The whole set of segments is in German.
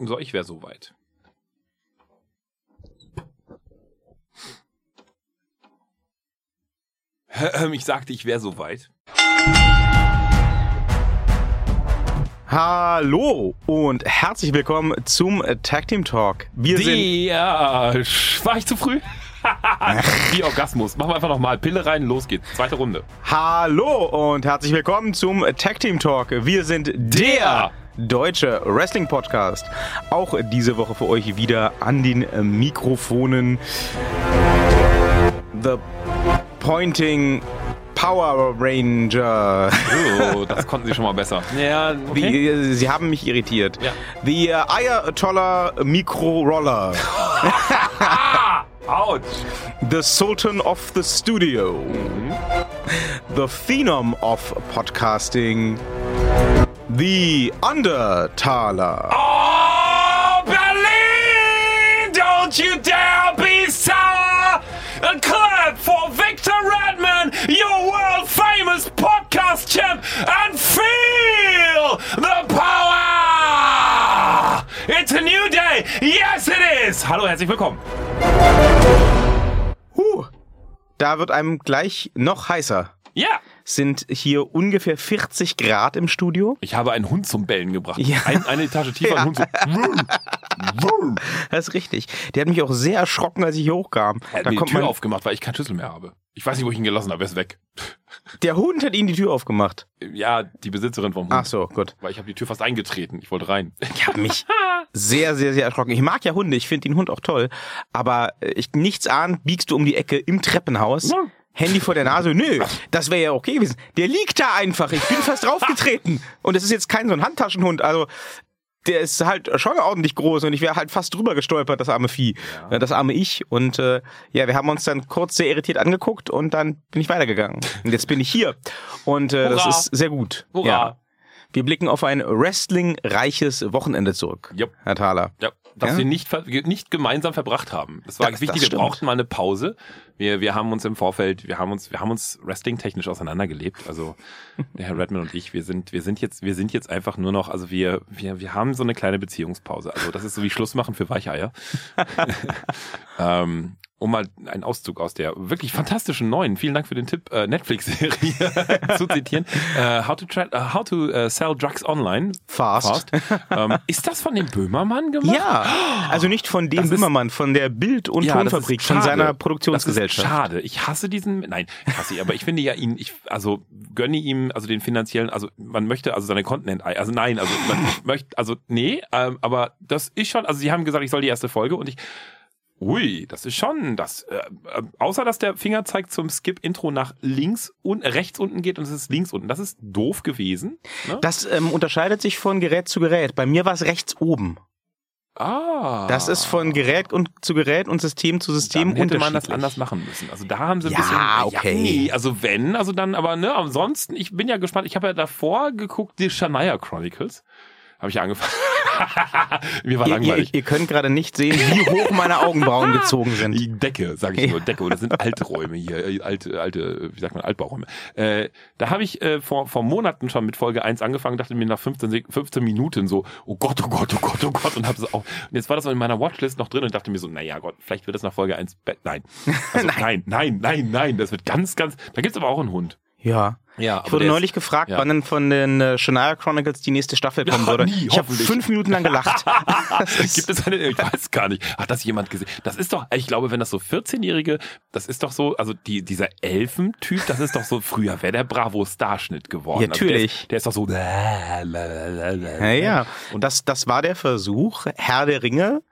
So, ich wäre soweit. Ich sagte, ich wäre soweit. Hallo und herzlich willkommen zum Tag Team Talk. Wir sind Ja, war ich zu früh? Wie Orgasmus. Machen wir einfach nochmal. Pille rein, los geht's. Zweite Runde. Hallo und herzlich willkommen zum Tag Team Talk. Wir sind der deutsche Wrestling Podcast. Auch diese Woche für euch wieder an den Mikrofonen. The Pointing Power Ranger. Oh, das konnten sie schon mal besser. Ja, Die, sie haben mich irritiert. Ja. The Ayatollah Micro Roller. Autsch. The Sultan of the Studio. The Phenom of Podcasting. The Undertaler. Oh, Berlin! Don't you dare be sour! A clap for Victor Redman, your world famous podcast champ, and feel the power! It's a new day! Yes, it is! Hallo, herzlich willkommen. Huh. Da wird einem gleich noch heißer. Ja! Sind hier ungefähr 40 Grad im Studio. Ich habe einen Hund zum Bellen gebracht. Ja. Ein, eine Etage tiefer, Ja. ein Hund so. Das ist richtig. Der hat mich auch sehr erschrocken, als ich hier hochkam. Er hat Da mir die Tür aufgemacht, weil ich keinen Schlüssel mehr habe. Ich weiß nicht, wo ich ihn gelassen habe, er ist weg. der Hund hat ihnen die Tür aufgemacht. Ja, die Besitzerin vom Hund. Ach so, gut. Weil ich habe die Tür fast eingetreten. Ich wollte rein. Ich habe mich sehr, sehr, sehr erschrocken. Ich mag ja Hunde, ich finde den Hund auch toll. Aber äh, ich nichts ahnt, biegst du um die Ecke im Treppenhaus. Ja. Handy vor der Nase, nö, das wäre ja okay gewesen. Der liegt da einfach, ich bin fast draufgetreten. Und es ist jetzt kein so ein Handtaschenhund, also der ist halt schon ordentlich groß und ich wäre halt fast drüber gestolpert, das arme Vieh, äh, das arme Ich. Und äh, ja, wir haben uns dann kurz sehr irritiert angeguckt und dann bin ich weitergegangen. Und jetzt bin ich hier und äh, das ist sehr gut. Hurra. Ja. Wir blicken auf ein wrestling-reiches Wochenende zurück, Jupp. Herr Thaler. Ja, dass Ja? wir nicht, nicht gemeinsam verbracht haben. Das war Das- wichtig. das Wir brauchten mal eine Pause. Wir, wir haben uns im Vorfeld, wir haben uns, wir haben uns wrestling-technisch auseinandergelebt. Also der Herr Redman und ich, wir sind, wir sind jetzt, wir sind jetzt einfach nur noch, also wir, wir, wir haben so eine kleine Beziehungspause. Also das ist so wie Schluss machen für Weicheier. ähm, um mal einen Auszug aus der wirklich fantastischen neuen, vielen Dank für den Tipp, äh, Netflix-Serie zu zitieren. Äh, how to, äh, how to äh, sell drugs online. Fast. ähm, ist das von dem Böhmermann gemacht? Ja, also nicht von dem Das Bimmermann, von der Bild- und Ja, Tonfabrik, von seiner Das Produktionsgesellschaft. schade. Ich hasse diesen, nein, ich hasse ihn, aber ich finde ja ihn, ich, also gönne ihm, also den finanziellen, also man möchte also seine Konten enteilen. Also nein, also man möchte, also nee, ähm, aber das ist schon, also sie haben gesagt, ich soll die erste Folge und ich, ui, das ist schon, das, äh, äh, außer dass der Fingerzeig zum Skip-Intro nach links und rechts unten geht und es ist links unten. Das ist doof gewesen. Ne? Das ähm, unterscheidet sich von Gerät zu Gerät. Bei mir war es rechts oben. ah. Das ist von Gerät und zu Gerät und System zu System Dann hätte man das anders machen müssen. Also da haben sie ein Ja, bisschen. okay. nee, also wenn, also dann, aber ne, ansonsten, ich bin ja gespannt. Ich habe ja davor geguckt, die Shania Chronicles. Habe ich ja angefangen. Mir war Ihr, ihr, langweilig. ihr könnt gerade nicht sehen, wie hoch meine Augenbrauen gezogen sind. Die Decke, sage ich nur, Decke. Und das sind alte Räume hier, äh, alte, alte, wie sagt man, Altbauräume. Äh, da habe ich äh, vor, vor Monaten schon mit Folge 1 angefangen, dachte mir nach 15, Sek- 15 Minuten so, oh Gott, oh Gott, oh Gott, oh Gott. Und habe so auch. Und jetzt war das so in meiner Watchlist noch drin und dachte mir so, naja Gott, vielleicht wird das nach Folge 1 be- Nein. Also, nein. nein, nein, nein, Das wird ganz, ganz. Da gibt's aber auch einen Hund. Ja. Ja, Ich wurde neulich gefragt, ja. wann denn von den äh, Shania Chronicles die nächste Staffel kommen Ja, würde. nie, ich habe fünf Minuten lang gelacht. Ist- Gibt es eine, ich weiß gar nicht. Hat das jemand gesehen? Das ist doch, ich glaube, wenn das so 14-Jährige, das ist doch so, also die, dieser Elfentyp, das ist doch so, früher wäre der Bravo-Starschnitt geworden. Ja, Also der, natürlich. ist, der ist doch so. Ja, ja. Und das, das war der Versuch, Herr der Ringe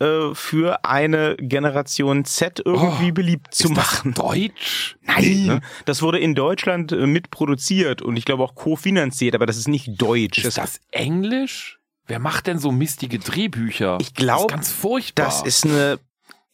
äh, für eine Generation Z irgendwie Oh, beliebt zu Ist machen. das Deutsch? Nein, ne? das wurde in Deutschland äh, mitproduziert und ich glaube auch kofinanziert, aber das ist nicht deutsch. Ist das Englisch? Wer macht denn so mistige Drehbücher? Ich glaub, das ist ganz furchtbar. das ist eine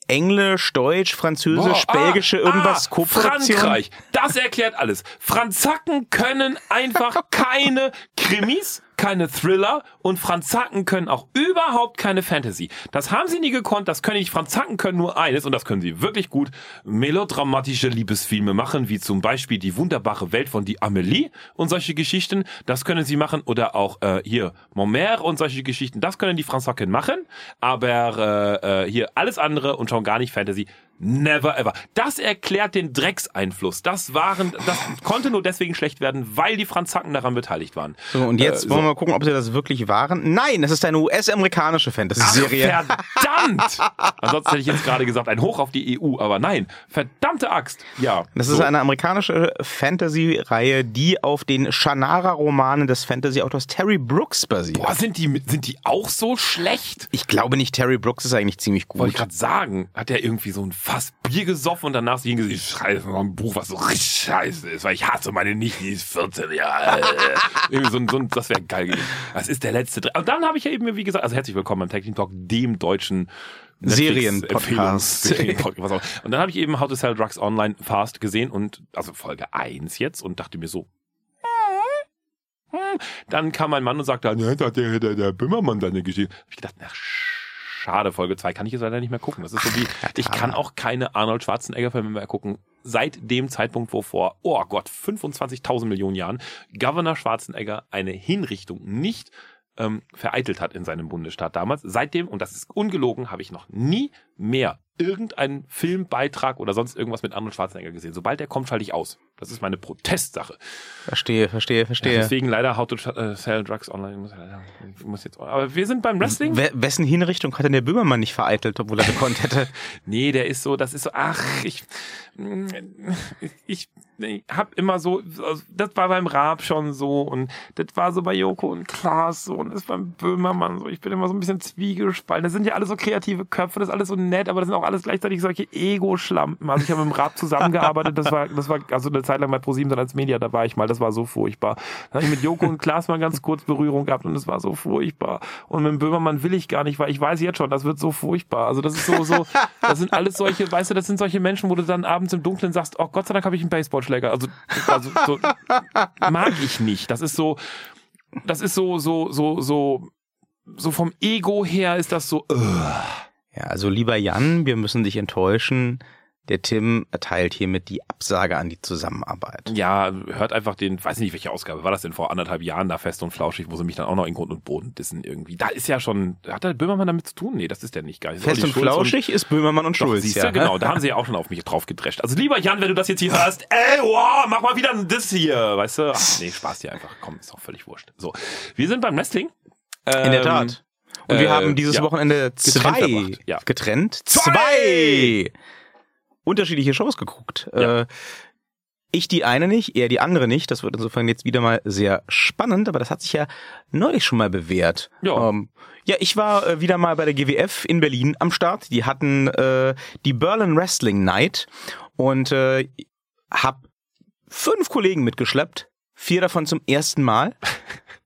Englisch, Deutsch, Französisch, Boah, Belgische, ah, irgendwas, ah. Frankreich, das erklärt alles. Franzaken können einfach keine Krimis, keine Thriller und Franz Zacken können auch überhaupt keine Fantasy. Das haben sie nie gekonnt, das können nicht. Franz Zacken können nur eines und das können sie wirklich gut. Melodramatische Liebesfilme machen, wie zum Beispiel Die wunderbare Welt von Die Amelie und solche Geschichten. Das können sie machen oder auch äh, hier Montmère und solche Geschichten. Das können die Franz Zacken machen, aber äh, äh, hier alles andere und schon gar nicht Fantasy. Never ever. Das erklärt den Dreckseinfluss. Das waren, das konnte nur deswegen schlecht werden, weil die Franzaken daran beteiligt waren. So, und jetzt Äh, wollen so. wir mal gucken, ob sie das wirklich waren. Nein, das ist eine US-amerikanische Fantasy-Serie. Verdammt! Ansonsten hätte ich jetzt gerade gesagt, ein Hoch auf die EU, aber nein, verdammte Axt. Ja. Das ist so. eine amerikanische Fantasy-Reihe, die auf den Shannara-Romanen des Fantasy-Autors Terry Brooks basiert. Boah, sind die, sind die auch so schlecht? Ich glaube nicht, Terry Brooks ist eigentlich ziemlich Wollte ich gut. gerade sagen, hat er irgendwie so ein Fass Bier gesoffen und danach hingesetzt, ich schreibe mal ein Buch, was so richtig scheiße ist, weil ich hasse meine Nichte, die ist 14 Jahre alt. irgendwie so ein, so ein, das wäre geil gewesen. Das ist der letzte Dre Und dann habe ich ja eben, wie gesagt, also herzlich willkommen beim Technik Talk, dem deutschen Serienpodcast. Und dann habe ich eben How to Sell Drugs Online Fast gesehen und, also Folge 1 jetzt und dachte mir so, hm, hm. dann kam mein Mann und sagte, ja, da hat der, der, der Böhmermann seine Geschichte. Hab ich gedacht, ach, schade, Folge 2 kann ich jetzt leider nicht mehr gucken. Das ist so wie, ich kann auch keine Arnold Schwarzenegger-Filme mehr gucken. Seit dem Zeitpunkt, wo vor, oh Gott, 25.000 Millionen Jahren Governor Schwarzenegger eine Hinrichtung nicht ähm, vereitelt hat in seinem Bundesstaat damals. Seitdem, und das ist ungelogen, habe ich noch nie mehr irgendeinen Filmbeitrag oder sonst irgendwas mit Arnold Schwarzenegger gesehen. Sobald der kommt, schalte ich aus. Das ist meine Protestsache. Verstehe, verstehe, Ja, verstehe. deswegen leider How to äh, Sell Drugs Online. Ich muss, leider- ich muss jetzt, aber wir sind beim Wrestling. We wessen Hinrichtung hat denn der Böhmermann nicht vereitelt, obwohl er gekonnt hätte? Nee, der ist so, das ist so, ach, ich, ich, ich hab immer so, also das war beim Raab schon so und das war so bei Joko und Klaas so und das beim Böhmermann so. Ich bin immer so ein bisschen zwiegespalten. Das sind ja alles so kreative Köpfe, das ist alles so nett, aber das sind auch alles gleichzeitig solche Ego-Schlampen. Also ich habe mit dem Raab zusammengearbeitet, das war, das war also eine Zeit lang bei ProSieben dann als Media, da war ich mal, das war so furchtbar. Dann habe ich mit Joko und Klaas mal ganz kurz Berührung gehabt und das war so furchtbar. Und mit dem Böhmermann will ich gar nicht, weil ich weiß jetzt schon, das wird so furchtbar. Also das ist so, so, das sind alles solche, weißt du, das sind solche Menschen, wo du dann abends im Dunkeln sagst, oh Gott sei Dank habe ich einen Baseballschläger. Also, also so, mag ich nicht. Das ist so, das ist so, so, so, so, so vom Ego her ist das so, uh. Ja, also lieber Jan, wir müssen dich enttäuschen. Der Tim erteilt hiermit die Absage an die Zusammenarbeit. ja, hört einfach den, weiß nicht, welche Ausgabe war das denn vor anderthalb Jahren da fest und flauschig, wo sie mich dann auch noch in Grund und Boden dissen irgendwie. Da ist ja schon, hat der Böhmermann damit zu tun? Nee, das ist der nicht geil. Das Fest und Schulz flauschig ist Böhmermann und Doch, Schulz, siehst ja. genau, da haben sie ja auch schon auf mich drauf gedrescht. Also lieber Jan, wenn du das jetzt hier hörst, ey, wow, mach mal wieder ein Diss hier, weißt du? Ach, nee, Spaß dir einfach, komm, ist doch völlig wurscht. So, wir sind beim Wrestling. In der Ähm, Tat. Und wir äh, haben dieses ja. Wochenende zwei ja. getrennt, Zwei! unterschiedliche Shows geguckt. Äh, ich die eine nicht, er die andere nicht. Das wird insofern jetzt wieder mal sehr spannend, aber das hat sich ja neulich schon mal bewährt. Ja. Ähm, ja, ich war äh, wieder mal bei der GWF in Berlin am Start. Die hatten äh, die Berlin Wrestling Night und äh, hab fünf Kollegen mitgeschleppt, vier davon zum ersten Mal.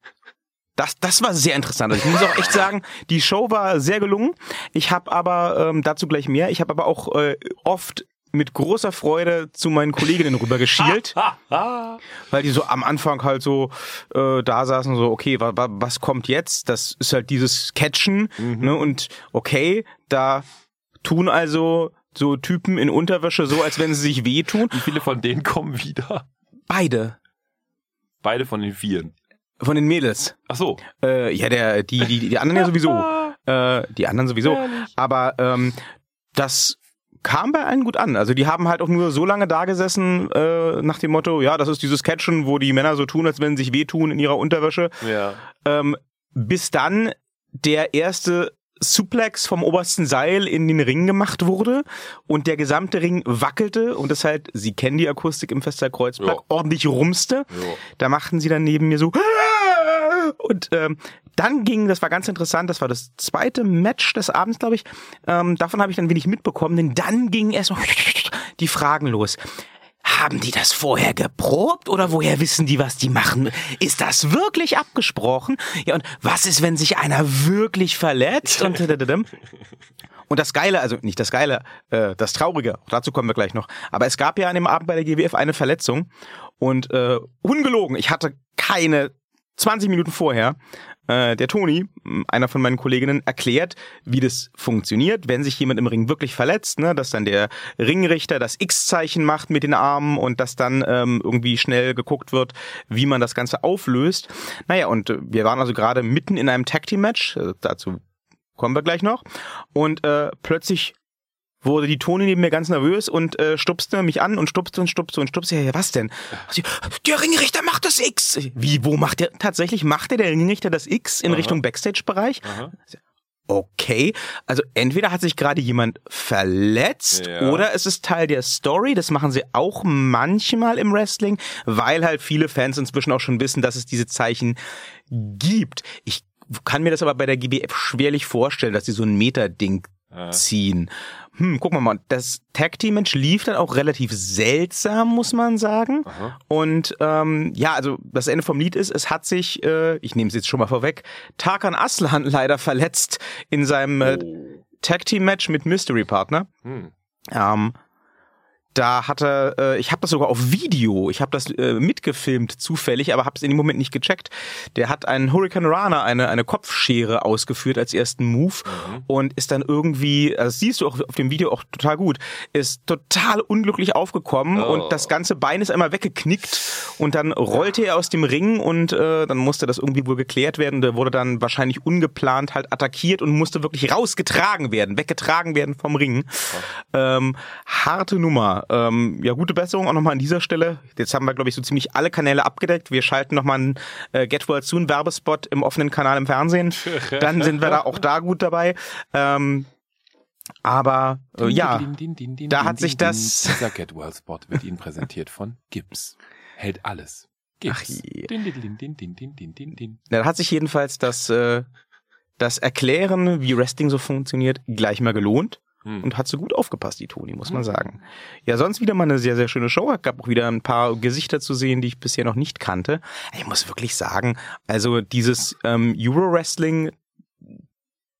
Das, das war sehr interessant. Also ich muss auch echt sagen, die Show war sehr gelungen. Ich habe aber ähm, dazu gleich mehr. Ich habe aber auch äh, oft mit großer Freude zu meinen Kolleginnen rübergeschielt, Ha, ha. weil die so am Anfang halt so äh, da saßen so, okay, wa, wa, was kommt jetzt? Das ist halt dieses Catchen, ne? Und okay, da tun also so Typen in Unterwäsche so, als wenn sie sich wehtun. Wie viele von denen kommen wieder? Beide Beide von den Vieren. Von den Mädels. Ach so. Äh, ja, der, die, die, die anderen ja sowieso. Äh, die anderen sowieso. Aber ähm, das kam bei allen gut an. Also die haben halt auch nur so lange da gesessen, äh, nach dem Motto, ja, das ist dieses Catchen, wo die Männer so tun, als wenn sie sich wehtun in ihrer Unterwäsche. Ja. Ähm, bis dann der erste Suplex vom obersten Seil in den Ring gemacht wurde und der gesamte Ring wackelte und es halt, Sie kennen die Akustik im Festsaal Kreuzberg, Ja. ordentlich rumste. Jo. Da machten sie dann neben mir so und ähm, dann ging, das war ganz interessant, das war das zweite Match des Abends, glaube ich. Ähm, davon habe ich dann wenig mitbekommen, denn dann gingen erst noch die Fragen los. Haben die das vorher geprobt oder woher wissen die, was die machen? Ist das wirklich abgesprochen? Ja, und was ist, wenn sich einer wirklich verletzt? Und, und das Geile, also nicht das Geile, äh, das Traurige, dazu kommen wir gleich noch. Aber es gab ja an dem Abend bei der GWF eine Verletzung und äh, ungelogen, ich hatte keine 20 Minuten vorher äh, der Toni, einer von meinen Kolleginnen, erklärt, wie das funktioniert, wenn sich jemand im Ring wirklich verletzt, ne, dass dann der Ringrichter das X-Zeichen macht mit den Armen und dass dann ähm, irgendwie schnell geguckt wird, wie man das Ganze auflöst. Naja, und äh, wir waren also gerade mitten in einem Tag-Team-Match, äh, dazu kommen wir gleich noch, und äh, plötzlich wurde die Toni neben mir ganz nervös und äh, stupste mich an und stupste und stupste und stupste. Ja, was denn? Sie, der Ringrichter macht das X. Wie, wo macht der? Tatsächlich machte der Ringrichter das X in Aha. Richtung Backstage-Bereich? Okay, also entweder hat sich gerade jemand verletzt Ja. oder es ist Teil der Story. Das machen sie auch manchmal im Wrestling, weil halt viele Fans inzwischen auch schon wissen, dass es diese Zeichen gibt. Ich kann mir das aber bei der GBF schwerlich vorstellen, dass sie so ein Meta-Ding. Ziehen. Hm, gucken wir mal. Das Tag Team Match lief dann auch relativ seltsam, muss man sagen. Aha. Und ähm, ja, also das Ende vom Lied ist, es hat sich, äh, ich nehme es jetzt schon mal vorweg, Tarkan Aslan leider verletzt in seinem äh, Oh. Tag Team Match mit Mystery Partner. Hm. Ähm, da hatte, äh, ich habe das sogar auf Video, ich habe das äh, mitgefilmt zufällig, aber habe es in dem Moment nicht gecheckt. Der hat einen Hurricane Rana, eine eine Kopfschere ausgeführt als ersten Move Mhm. und ist dann irgendwie, also das siehst du auch auf dem Video auch total gut, ist total unglücklich aufgekommen Oh. und das ganze Bein ist einmal weggeknickt und dann rollte er aus dem Ring und äh, dann musste das irgendwie wohl geklärt werden. Der wurde dann wahrscheinlich ungeplant halt attackiert und musste wirklich rausgetragen werden, weggetragen werden vom Ring. Ähm, harte Nummer. Ähm, ja, gute Besserung auch nochmal an dieser Stelle. Jetzt haben wir, glaube ich, so ziemlich alle Kanäle abgedeckt. Wir schalten nochmal einen äh, Get Well Soon Werbespot im offenen Kanal im Fernsehen. Dann sind wir da auch da gut dabei. Ähm, aber äh, ja, Din, din, din, da hat sich das-. Dieser Get Well Spot wird Ihnen präsentiert von Gips hält alles. Gibt's. Ach je. Din, din, din, din, din, din, din, din. Dann hat sich jedenfalls das, äh, das Erklären, wie Wrestling so funktioniert, gleich mal gelohnt. Hm. Und hat so gut aufgepasst, die Toni, muss man hm. sagen. Ja, sonst wieder mal eine sehr, sehr schöne Show. Gab auch wieder ein paar Gesichter zu sehen, die ich bisher noch nicht kannte. Ich muss wirklich sagen, also dieses ähm, Euro-Wrestling,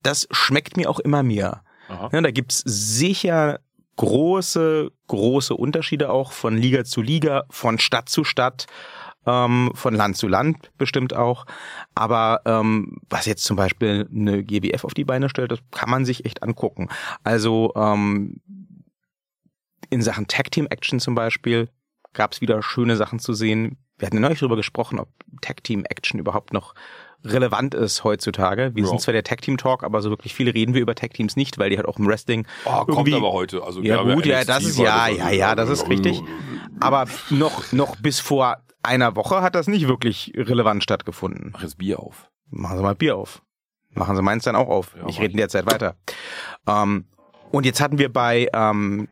das schmeckt mir auch immer mehr. Ja, da gibt's sicher große, große Unterschiede auch von Liga zu Liga, von Stadt zu Stadt, ähm, von Land zu Land bestimmt auch. Aber ähm, was jetzt zum Beispiel eine GBF auf die Beine stellt, das kann man sich echt angucken. Also ähm, in Sachen Tag Team Action zum Beispiel gab's wieder schöne Sachen zu sehen. Wir hatten neulich darüber gesprochen, ob Tag Team Action überhaupt noch relevant ist heutzutage. Wir Ja. sind zwar der Tag Team Talk, aber so wirklich viel reden wir über Tag Teams nicht, weil die halt auch im Wrestling Oh, kommt aber heute. Also, ja gut, ja, das ist ja, ja, ja, das ist richtig. Aber noch, noch bis vor einer Woche hat das nicht wirklich relevant stattgefunden. Mach jetzt Bier auf. Machen Sie mal Bier auf. Machen Sie meins dann auch auf. Ja, ich rede in der Zeit weiter. Ähm, und jetzt hatten wir bei ähm,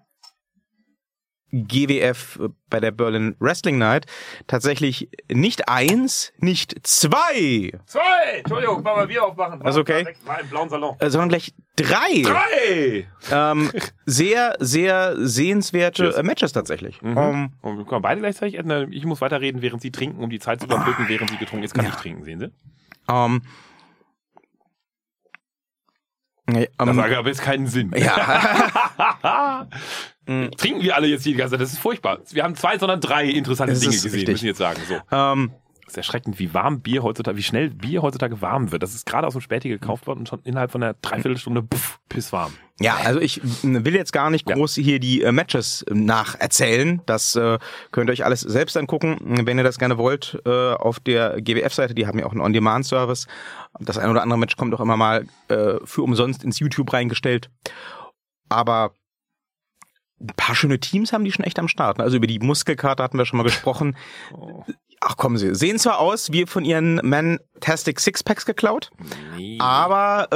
GWF, äh, bei der Berlin Wrestling Night, tatsächlich nicht eins, nicht zwei, Zwei! Entschuldigung, mal Bier aufmachen. Ist okay. War im blauen Salon. äh, sondern gleich drei, Drei! ähm, sehr, sehr sehenswerte Cheers. äh, Matches tatsächlich. Mhm. Ähm, Und wir können beide gleichzeitig. Ich muss weiterreden, während Sie trinken, um die Zeit zu überbrücken, während Sie getrunken ist. Kann Ja. ich trinken, sehen Sie? ähm, nee, Das ähm, hat aber jetzt keinen Sinn. ja. Mm. Trinken wir alle jetzt die ganze Zeit? Das ist furchtbar. Wir haben zwei, sondern drei interessante Das Dinge gesehen, richtig. müssen wir jetzt sagen. So. ähm, Das ist erschreckend, wie warm Bier heutzutage, wie schnell Bier heutzutage warm wird. Das ist gerade aus dem Späti gekauft worden und schon innerhalb von einer Dreiviertelstunde puff, pisswarm. Ja, also ich m, will jetzt gar nicht Ja. groß hier die äh, Matches äh, nacherzählen. Das äh, könnt ihr euch alles selbst angucken, wenn ihr das gerne wollt, äh, auf der GWF-Seite. Die haben ja auch einen On-Demand-Service. Das ein oder andere Match kommt auch immer mal äh, für umsonst ins YouTube reingestellt. Aber ein paar schöne Teams haben die schon echt am Start. ne? Also über die Muskelkarte hatten wir schon mal gesprochen. Oh. Ach kommen sie, sehen zwar aus wie von ihren Mantastic Sixpacks geklaut, Nee. aber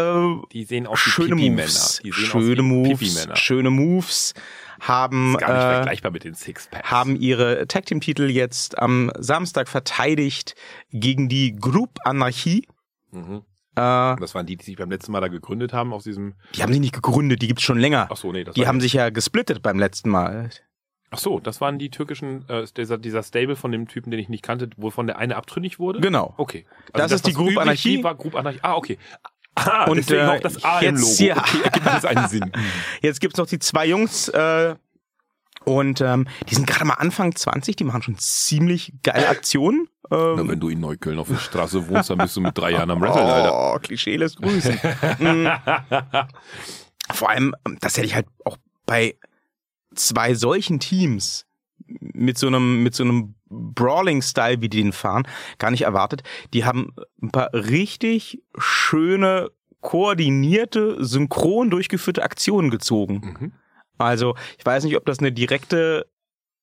äh, die sehen wie schöne. Moves, schöne Moves, schöne Moves haben Gar nicht äh, vergleichbar mit den Sixpacks. haben ihre Tag Team Titel jetzt am Samstag verteidigt gegen die Group Anarchie. Mhm. Äh, Das waren die, die sich beim letzten Mal da gegründet haben aus diesem. die haben sich nicht gegründet, die gibt's schon länger. Ach so, nee, das Die haben sich ja gesplittet beim letzten Mal. Ach so, das waren die türkischen, äh, dieser, dieser Stable von dem Typen, den ich nicht kannte, wovon der eine abtrünnig wurde. Genau. Okay. Das ist die Group Anarchie. War Group Anarchie. Ah, okay. Ah, Und, deswegen äh, auch das A im Logo. jetzt hier- Okay, ergibt das einen Sinn. Jetzt gibt's noch die zwei Jungs äh, und ähm, die sind gerade mal Anfang 20, die machen schon ziemlich geile Aktionen. Ähm, Na, wenn du in Neukölln auf der Straße wohnst, dann bist du mit drei Jahren am Wrestle, Alter. Oh, Klischee lässt grüßen. Mm. Vor allem, das hätte ich halt auch bei zwei solchen Teams mit so einem, mit so einem Brawling-Style, wie die den fahren, gar nicht erwartet. Die haben ein paar richtig schöne, koordinierte, synchron durchgeführte Aktionen gezogen. Mhm. Also, ich weiß nicht, ob das eine direkte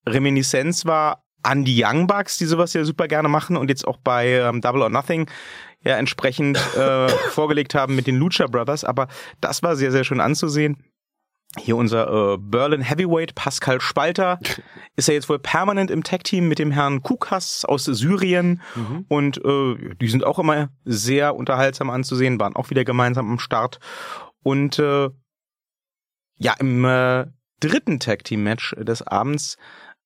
Reminiszenz war an die Young Bucks, die sowas ja super gerne machen und jetzt auch bei ähm, Double or Nothing ja entsprechend äh, vorgelegt haben mit den Lucha Brothers, aber das war sehr, sehr schön anzusehen. Hier unser äh, Berlin Heavyweight Pascal Spalter ist ja jetzt wohl permanent im Tag-Team mit dem Herrn Kukas aus Syrien Mhm. und äh, die sind auch immer sehr unterhaltsam anzusehen, waren auch wieder gemeinsam am Start und äh, ja im äh, dritten Tag-Team-Match des Abends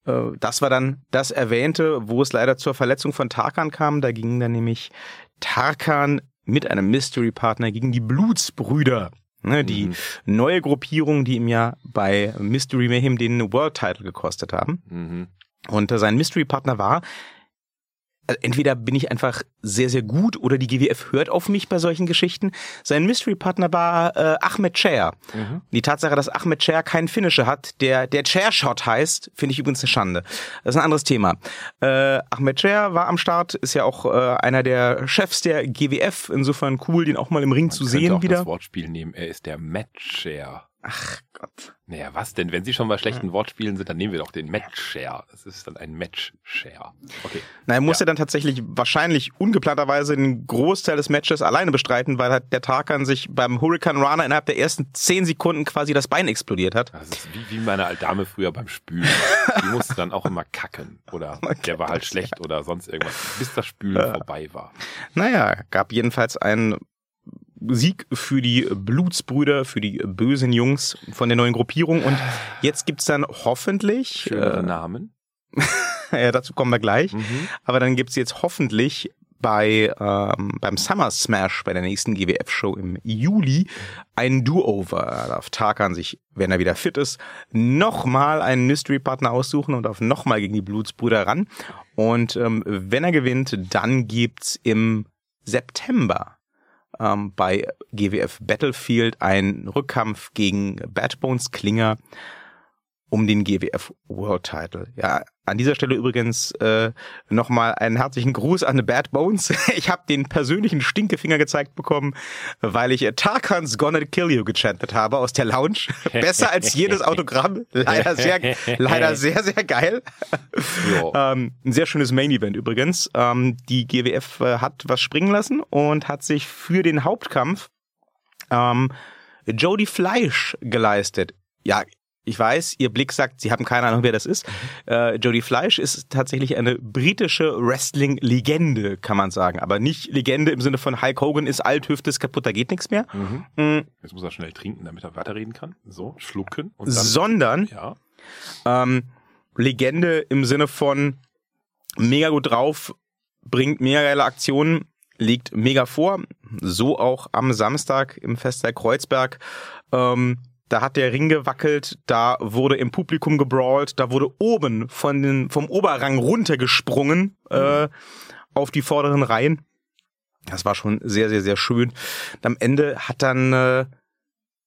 äh, das war dann das erwähnte, wo es leider zur Verletzung von Tarkan kam. Da ging dann nämlich Tarkan mit einem Mystery-Partner gegen die Blutsbrüder. Ne, die Mhm. neue Gruppierung, die ihm ja bei Mystery Mayhem den World Title gekostet haben. Mhm. Und äh, sein Mystery-Partner war, entweder bin ich einfach sehr, sehr gut oder die GWF hört auf mich bei solchen Geschichten. Sein Mystery-Partner war äh, Ahmed Chair. Mhm. Die Tatsache, dass Ahmed Chair keinen Finisher hat, der der Chair-Shot heißt, finde ich übrigens eine Schande. Das ist ein anderes Thema. Äh, Ahmed Chair war am Start, ist ja auch äh, einer der Chefs der GWF. Insofern cool, den auch mal im Ring zu Man könnte sehen auch wieder. das Wortspiel nehmen. Er ist der Match-Share. Ach Gott. Naja, was denn? Wenn Sie schon bei schlechten Wortspielen sind, dann nehmen wir doch den Match-Share. Das ist dann ein Match-Share. Okay. Na, er musste Ja. dann tatsächlich wahrscheinlich ungeplanterweise den Großteil des Matches alleine bestreiten, weil halt der Tarkan sich beim Hurricane Runner innerhalb der ersten zehn Sekunden quasi das Bein explodiert hat. Das ist wie, wie meine alte Dame früher beim Spülen. Die musste dann auch immer kacken. Oder der war halt schlecht oder sonst irgendwas, bis das Spülen vorbei war. Naja, gab jedenfalls einen Sieg für die Blutsbrüder, für die bösen Jungs von der neuen Gruppierung. Und jetzt gibt's dann hoffentlich, Schönere äh, Namen. ja, dazu kommen wir gleich, Mhm. aber dann gibt's jetzt hoffentlich bei ähm, beim Summer Smash bei der nächsten GWF-Show im Juli ein Do-Over. Da darf Tarkan sich, wenn er wieder fit ist, nochmal einen Mystery-Partner aussuchen und auf nochmal gegen die Blutsbrüder ran. Und ähm, wenn er gewinnt, dann gibt's im September ähm, bei GWF Battlefield einen Rückkampf gegen Bad Bones Klinger um den GWF World Title. Ja, an dieser Stelle übrigens äh, nochmal einen herzlichen Gruß an the Bad Bones. Ich habe den persönlichen Stinkefinger gezeigt bekommen, weil ich äh, Tarkans Gonna Kill You gechantet habe aus der Lounge. Besser als jedes Autogramm. Leider sehr, leider sehr, sehr geil. Ähm, ein sehr schönes Main Event übrigens. Ähm, die GWF äh, hat was springen lassen und hat sich für den Hauptkampf ähm, Jody Fleisch geleistet. Ja, ich weiß, ihr Blick sagt, sie haben keine Ahnung, wer das ist. Äh, Jody Fleisch ist tatsächlich eine britische Wrestling-Legende, kann man sagen. Aber nicht Legende im Sinne von Hulk Hogan ist alt, Hüfte ist kaputt, da geht nichts mehr. Mhm. Mhm. Jetzt muss er schnell trinken, damit er weiterreden kann. So, schlucken und dann. Sondern Ja. Ähm, Legende im Sinne von mega gut drauf, bringt mega geile Aktionen, liegt mega vor. So auch am Samstag im Festsaal Kreuzberg. Ähm, da hat der Ring gewackelt, da wurde im Publikum gebrawlt, da wurde oben von den, vom Oberrang runtergesprungen äh, auf die vorderen Reihen. Das war schon sehr, sehr, sehr schön. Und am Ende hat dann, äh,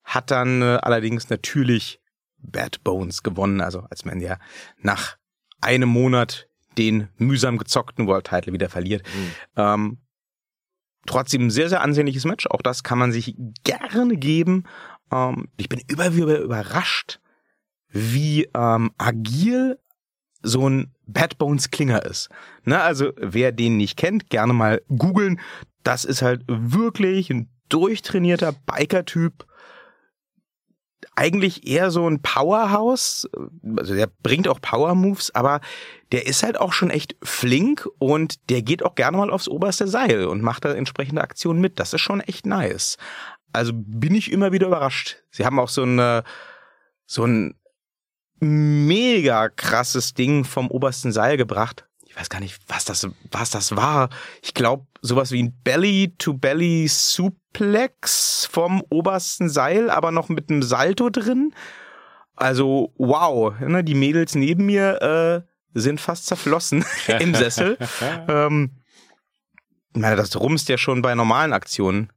hat dann äh, allerdings natürlich Bad Bones gewonnen, also als man ja nach einem Monat den mühsam gezockten World Title wieder verliert. Mhm. Ähm, trotzdem ein sehr, sehr ansehnliches Match. Auch das kann man sich gerne geben. Ähm, ich bin über, über, überrascht, wie ähm, agil so ein Bad Bones Klinger ist. Ne, also wer den nicht kennt, gerne mal googeln. Das ist halt wirklich ein durchtrainierter Biker-Typ. Eigentlich eher so ein Powerhouse. Also der bringt auch Power-Moves, aber der ist halt auch schon echt flink und der geht auch gerne mal aufs oberste Seil und macht da entsprechende Aktionen mit. Das ist schon echt nice. Also bin ich immer wieder überrascht. Sie haben auch so ein, so ein mega krasses Ding vom obersten Seil gebracht. Ich weiß gar nicht, was das, was das war. Ich glaube, sowas wie ein Belly-to-Belly-Suplex vom obersten Seil, aber noch mit einem Salto drin. Also, wow. Ne, die Mädels neben mir, äh, sind fast zerflossen im Sessel. ähm, meine, das rumst ja schon bei normalen Aktionen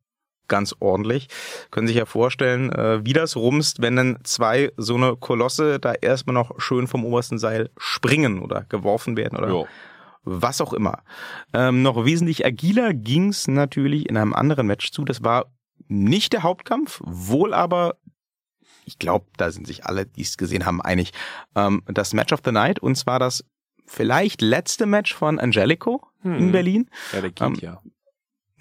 ganz ordentlich. Können sich ja vorstellen, äh, wie das rumst, wenn dann zwei so eine Kolosse da erstmal noch schön vom obersten Seil springen oder geworfen werden oder Jo. was auch immer. Ähm, noch wesentlich agiler ging's natürlich in einem anderen Match zu. Das war nicht der Hauptkampf, wohl aber, ich glaube, da sind sich alle, die es gesehen haben, einig, ähm, das Match of the Night. Und zwar das vielleicht letzte Match von Angelico in Hm. Berlin. Ja, der geht Ähm, ja.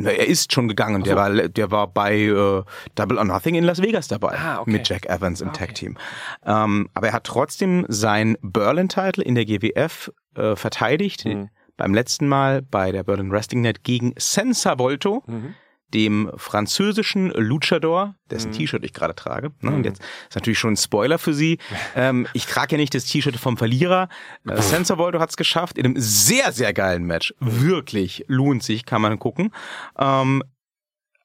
Na, er ist schon gegangen. Der Ach war, der war bei äh, Double or Nothing in Las Vegas dabei Ah, okay. mit Jack Evans im Ah, okay. Tag Team. Ähm, aber er hat trotzdem sein Berlin-Title in der GWF äh, verteidigt. Mhm. Beim letzten Mal bei der Berlin Wrestling Net gegen Senza Volto, Mhm. Dem französischen Luchador, dessen Mhm. T-Shirt ich gerade trage. Ne? Mhm. Und jetzt ist natürlich schon ein Spoiler für Sie. ähm, ich trage ja nicht das T-Shirt vom Verlierer. Äh, Senza Volto hat es geschafft in einem sehr, sehr geilen Match. Wirklich lohnt sich, kann man gucken. Ähm,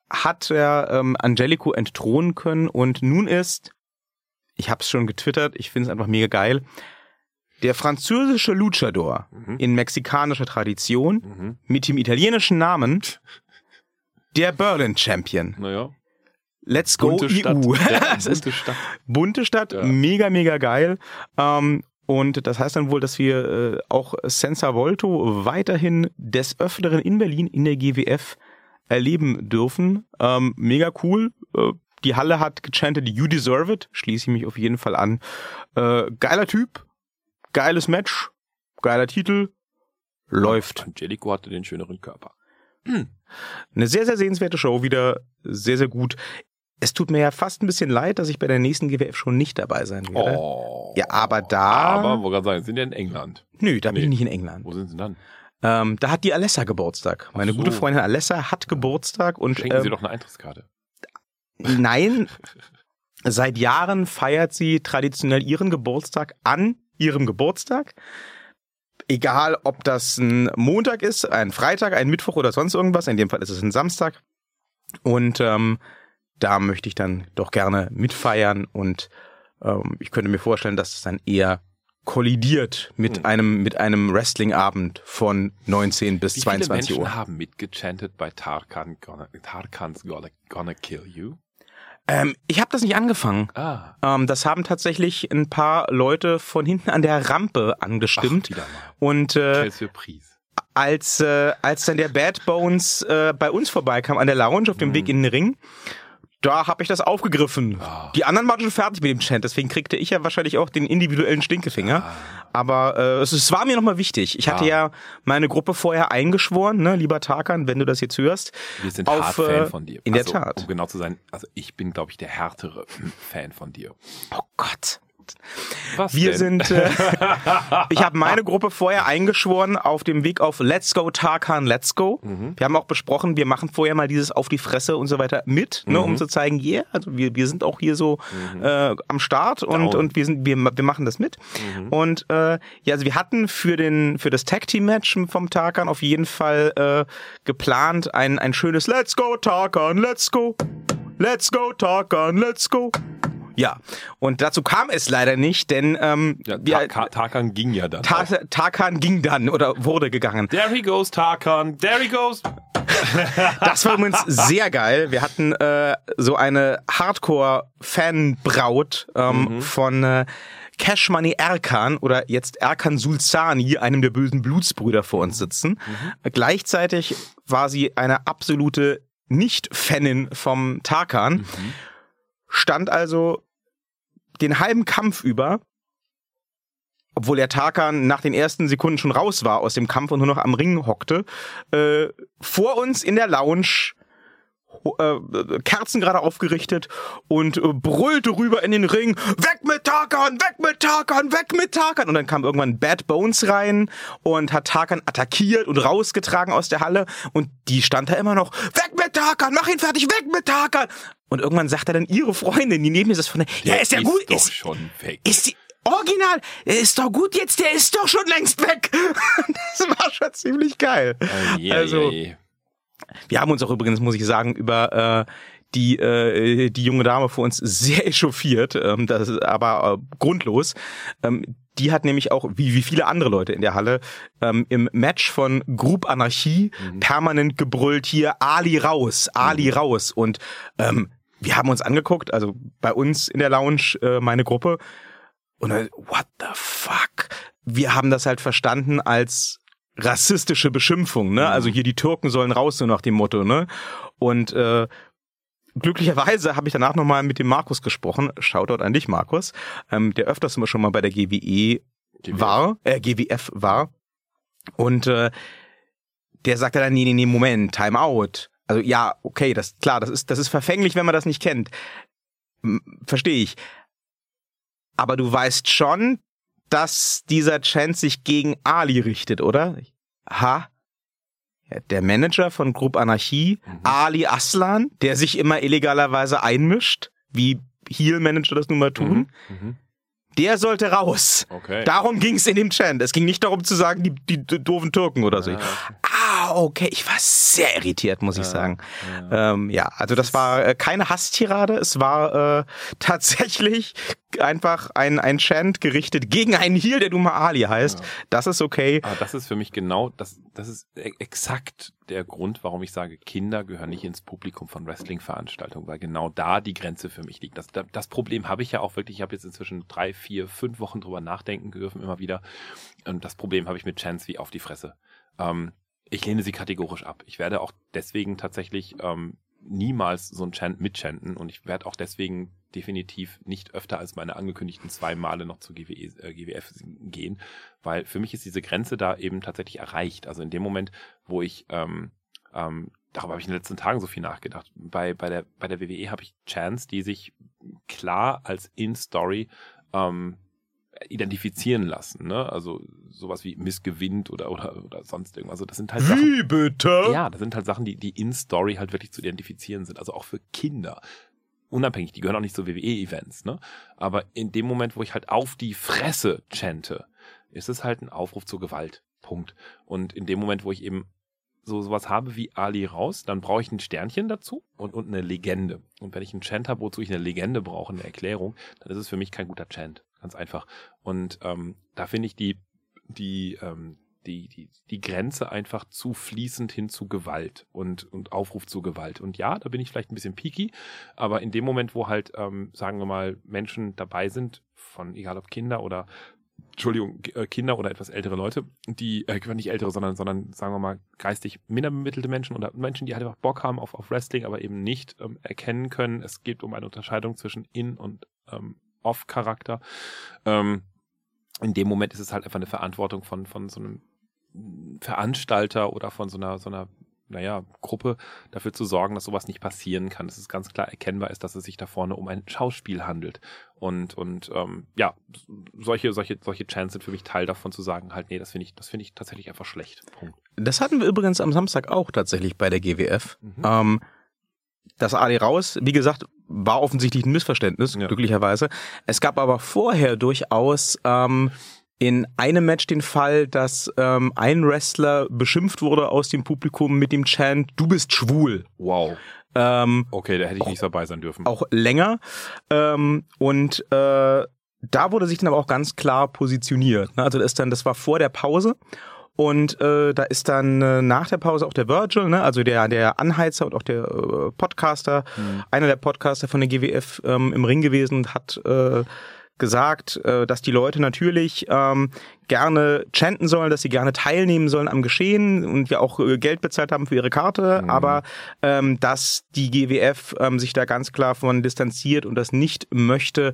hat er ähm, Angelico entthronen können und nun ist, ich habe es schon getwittert, ich finde es einfach mega geil, der französische Luchador Mhm. in mexikanischer Tradition Mhm. mit dem italienischen Namen der Berlin Champion. Naja. Let's go Bunte Stadt. EU. Ja, es ist bunte Stadt. bunte Stadt, Ja. mega, mega geil. Ähm, und das heißt dann wohl, dass wir äh, auch Senza Volto weiterhin des Öfteren in Berlin in der GWF erleben dürfen. Ähm, mega cool. Äh, die Halle hat gechantet, you deserve it. Schließe ich mich auf jeden Fall an. Äh, geiler Typ, geiles Match, geiler Titel. Läuft. Angelico hatte den schöneren Körper. Eine sehr, sehr sehenswerte Show wieder. Sehr, sehr gut. Es tut mir ja fast ein bisschen leid, dass ich bei der nächsten GWF schon nicht dabei sein werde. Oh. Ja, aber da- Aber, wo gerade sagen, sind ja in England. Nö, da bin Nee. ich nicht in England. Wo sind sie dann? Ähm, da hat die Alessa Geburtstag. Meine so. gute Freundin Alessa hat Geburtstag und Schenken sie ähm, doch eine Eintrittskarte. nein, seit Jahren feiert sie traditionell ihren Geburtstag an ihrem Geburtstag. Egal, ob das ein Montag ist, ein Freitag, ein Mittwoch oder sonst irgendwas. In dem Fall ist es ein Samstag. Und ähm, da möchte ich dann doch gerne mitfeiern und ähm, ich könnte mir vorstellen, dass es dann eher kollidiert mit Hm. einem mit einem Wrestlingabend von 19 bis Wie viele 22 Menschen Uhr. haben mitgechantet bei Tarkan gonna, Tarkan's gonna, gonna Kill You? Ähm, ich habe das nicht angefangen. Ah. Ähm, das haben tatsächlich ein paar Leute von hinten an der Rampe angestimmt. Ach. Und äh, als, äh, als dann der Bad Bones äh, bei uns vorbeikam an der Lounge auf dem Mhm. Weg in den Ring, da habe ich das aufgegriffen. Ah. Die anderen waren schon fertig mit dem Chant, deswegen kriegte ich ja wahrscheinlich auch den individuellen Stinkefinger. Ah. Aber äh, es, es war mir nochmal wichtig. Ich hatte Ah. ja meine Gruppe vorher eingeschworen, ne, lieber Tarkan, wenn du das jetzt hörst. Wir sind auf, hart Fan äh, von dir. in der also, Tat. Um genau zu sein, also ich bin, glaube ich, der härtere Fan von dir. Oh Gott. Was Wir denn? sind, äh, ich habe meine Gruppe vorher eingeschworen auf dem Weg auf Let's Go Tarkan, Let's Go. Mhm. Wir haben auch besprochen, wir machen vorher mal dieses auf die Fresse und so weiter mit, ne, um Mhm. zu zeigen, yeah, also wir, wir sind auch hier so äh, am Start und, Down. und wir sind, wir, wir machen das mit. Mhm. Und äh, ja, also wir hatten für den für das Tag Team Match vom Tarkan auf jeden Fall äh, geplant ein ein schönes Let's Go Tarkan, Let's Go, Let's Go Tarkan, Let's Go. Ja, und dazu kam es leider nicht, denn ähm, Ja, wir, Ta Tarkan ging ja dann. Ta. Tarkan ging dann oder wurde gegangen. There he goes, Tarkan. There he goes. Das war übrigens sehr geil. Wir hatten äh, so eine Hardcore-Fan-Braut ähm, von äh, Cash Money Erkan oder jetzt Erkan Sulzani, einem der bösen Blutsbrüder vor uns sitzen. Äh, Gleichzeitig war sie eine absolute Nicht-Fanin vom Tarkan. Stand also den halben Kampf über obwohl der Tarkan nach den ersten Sekunden schon raus war aus dem Kampf und nur noch am Ring hockte, äh, vor uns in der Lounge, äh, Kerzen gerade aufgerichtet und äh, brüllte rüber in den Ring, weg mit Tarkan, weg mit Tarkan, weg mit Tarkan. Und dann kam irgendwann Bad Bones rein und hat Tarkan attackiert und rausgetragen aus der Halle und die stand da immer noch, weg mit Tarkan, mach ihn fertig, weg mit Tarkan. Und irgendwann sagt er dann ihre Freundin, die neben mir ist von der, ja, ist ja gut, doch ist, schon weg. ist die Original, er ist doch gut jetzt, der ist doch schon längst weg. Das war schon ziemlich geil. Oh, je, also- je, je. Wir haben uns auch übrigens, muss ich sagen, über äh, die, äh, die junge Dame vor uns sehr echauffiert, ähm, das ist aber äh, grundlos. Ähm, die hat nämlich auch, wie, wie viele andere Leute in der Halle, ähm, im Match von Group Anarchie mhm. permanent gebrüllt hier, Ali raus, Ali mhm. raus. Und ähm, wir haben uns angeguckt, also bei uns in der Lounge, äh, meine Gruppe, und dann, what the fuck? Wir haben das halt verstanden als rassistische Beschimpfung, ne? Also hier die Türken sollen raus, so nach dem Motto, ne? Und äh, glücklicherweise habe ich danach nochmal mit dem Markus gesprochen. Shoutout an dich, Markus, ähm, der öfters immer schon mal bei der GWE GWF. war, äh, GWF war. Und äh, der sagte dann, nee, nee, nee, Moment, Time out. Also ja, okay, das klar, das ist, das ist verfänglich, wenn man das nicht kennt. Verstehe ich. Aber du weißt schon, dass dieser Chant sich gegen Ali richtet, oder? Ha? Der Manager von Group Anarchie, mhm. Ali Aslan, der sich immer illegalerweise einmischt, wie Heel-Manager das nun mal tun. Mhm. Mhm. Der sollte raus. Okay. Darum ging es in dem Chant. Es ging nicht darum zu sagen, die, die, die doofen Türken oder so. Ah, okay. Ah, okay. Ich war sehr irritiert, muss ich sagen. Ja, ähm, ja also das war äh, keine Hasstirade. Es war äh, tatsächlich einfach ein, ein Chant gerichtet gegen einen Heal, der Duma Ali heißt. Ja. Das ist okay. Aber das ist für mich genau, das, das ist e-, exakt der Grund, warum ich sage, Kinder gehören nicht ins Publikum von Wrestling-Veranstaltungen, weil genau da die Grenze für mich liegt. Das, das Problem habe ich ja auch wirklich, ich habe jetzt inzwischen drei, vier, fünf Wochen drüber nachdenken dürfen, immer wieder. Und das Problem habe ich mit Chants wie auf die Fresse. Ähm, ich lehne sie kategorisch ab. Ich werde auch deswegen tatsächlich ähm, niemals so ein Chant mitchanten und ich werde auch deswegen definitiv nicht öfter als meine angekündigten zwei Male noch zu GWE, äh, GWF gehen, weil für mich ist diese Grenze da eben tatsächlich erreicht. Also in dem Moment, wo ich, ähm, ähm, darüber habe ich in den letzten Tagen so viel nachgedacht. Bei, bei, der, bei der WWE habe ich Chants, die sich klar als In-Story ähm, identifizieren lassen, ne? Also sowas wie missgewinnt oder oder oder sonst irgendwas. Also das sind halt Sachen. Bitte? Ja, das sind halt Sachen, die die in Story halt wirklich zu identifizieren sind. Also auch für Kinder unabhängig, die gehören auch nicht zu WWE-Events, ne? Aber in dem Moment, wo ich halt auf die Fresse chante, ist es halt ein Aufruf zur Gewalt. Punkt. Und in dem Moment, wo ich eben so sowas habe wie Ali raus, dann brauche ich ein Sternchen dazu und, und eine Legende. Und wenn ich einen Chant habe, wozu ich eine Legende brauche, eine Erklärung, dann ist es für mich kein guter Chant. Ganz einfach. Und ähm, da finde ich die, die, ähm, die, die, die Grenze einfach zu fließend hin zu Gewalt und, und Aufruf zu Gewalt. Und ja, da bin ich vielleicht ein bisschen picky, aber in dem Moment, wo halt, ähm, sagen wir mal, Menschen dabei sind, von egal ob Kinder oder Entschuldigung, äh, Kinder oder etwas ältere Leute, die, äh, nicht ältere, sondern, sondern sagen wir mal geistig minder bemittelte Menschen oder Menschen, die halt einfach Bock haben auf, auf Wrestling, aber eben nicht ähm, erkennen können, es geht um eine Unterscheidung zwischen In- und ähm, Off-Charakter. Ähm, in dem Moment ist es halt einfach eine Verantwortung von, von so einem Veranstalter oder von so einer, so einer naja, Gruppe dafür zu sorgen, dass sowas nicht passieren kann, dass es ganz klar erkennbar ist, dass es sich da vorne um ein Schauspiel handelt. Und, und ähm, ja, solche, solche, solche Chants sind für mich Teil davon zu sagen, halt, nee, das finde ich, das finde ich tatsächlich einfach schlecht. Punkt. Das hatten wir übrigens am Samstag auch tatsächlich bei der GWF. Mhm. Ähm, das Ali raus, wie gesagt, war offensichtlich ein Missverständnis, ja. glücklicherweise. Es gab aber vorher durchaus ähm, in einem Match den Fall, dass ähm, ein Wrestler beschimpft wurde aus dem Publikum mit dem Chant, du bist schwul. Wow. Ähm, okay, da hätte ich auch, nicht dabei sein dürfen. Auch länger. Ähm, und äh, da wurde sich dann aber auch ganz klar positioniert. Ne? Also das ist dann, das war vor der Pause. Und äh, da ist dann äh, nach der Pause auch der Virgil, ne? also der der Anheizer und auch der äh, Podcaster, mhm. einer der Podcaster von der GWF ähm, im Ring gewesen und hat äh, gesagt, äh, dass die Leute natürlich ähm, gerne chanten sollen, dass sie gerne teilnehmen sollen am Geschehen und wir auch äh, Geld bezahlt haben für ihre Karte, mhm. aber ähm, dass die GWF ähm, sich da ganz klar von distanziert und das nicht möchte,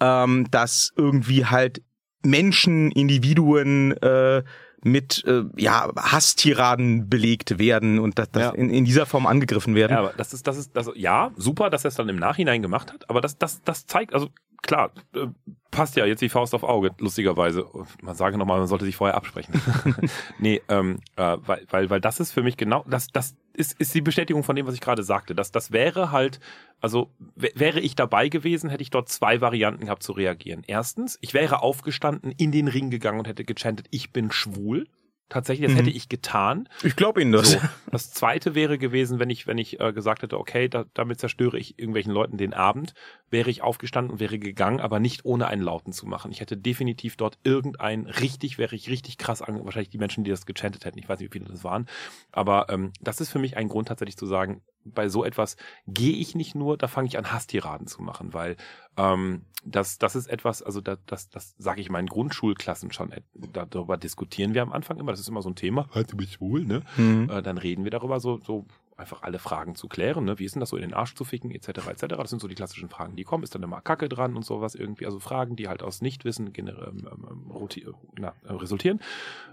ähm, dass irgendwie halt Menschen, Individuen äh, mit äh, ja Hasstiraden belegt werden und dass das ja. in, in dieser Form angegriffen werden. Ja, aber das ist das ist das ja super, dass er es dann im Nachhinein gemacht hat, aber das das das zeigt also klar, äh, passt ja jetzt die Faust auf Auge, lustigerweise. Man sage nochmal, man sollte sich vorher absprechen. nee, ähm, äh, weil, weil, weil das ist für mich genau, das, das ist, ist die Bestätigung von dem, was ich gerade sagte. Das, das wäre halt, also wäre ich dabei gewesen, hätte ich dort zwei Varianten gehabt zu reagieren. Erstens, ich wäre aufgestanden, in den Ring gegangen und hätte gechantet, ich bin schwul Tatsächlich, das Mhm. hätte ich getan. Ich glaube Ihnen das. So. Das zweite wäre gewesen, wenn ich, wenn ich äh, gesagt hätte, okay, da, damit zerstöre ich irgendwelchen Leuten den Abend, wäre ich aufgestanden und wäre gegangen, aber nicht ohne einen Lauten zu machen. Ich hätte definitiv dort irgendein richtig, wäre ich richtig krass an, wahrscheinlich die Menschen, die das gechantet hätten, ich weiß nicht, wie viele das waren, aber ähm, das ist für mich ein Grund tatsächlich zu sagen, bei so etwas gehe ich nicht nur, da fange ich an, Hasstiraden zu machen, weil ähm, das, das ist etwas, also da, das, das sage ich meinen Grundschulklassen schon, darüber diskutieren wir am Anfang immer, das ist immer so ein Thema, halt du bist schwul, ne? Mhm. Äh, dann reden wir darüber, so, so einfach alle Fragen zu klären, ne? Wie ist denn das so in den Arsch zu ficken, etc. etc. Das sind so die klassischen Fragen, die kommen. Ist dann immer Kacke dran und sowas irgendwie. Also Fragen, die halt aus Nichtwissen ähm, ähm, äh, na, äh, resultieren.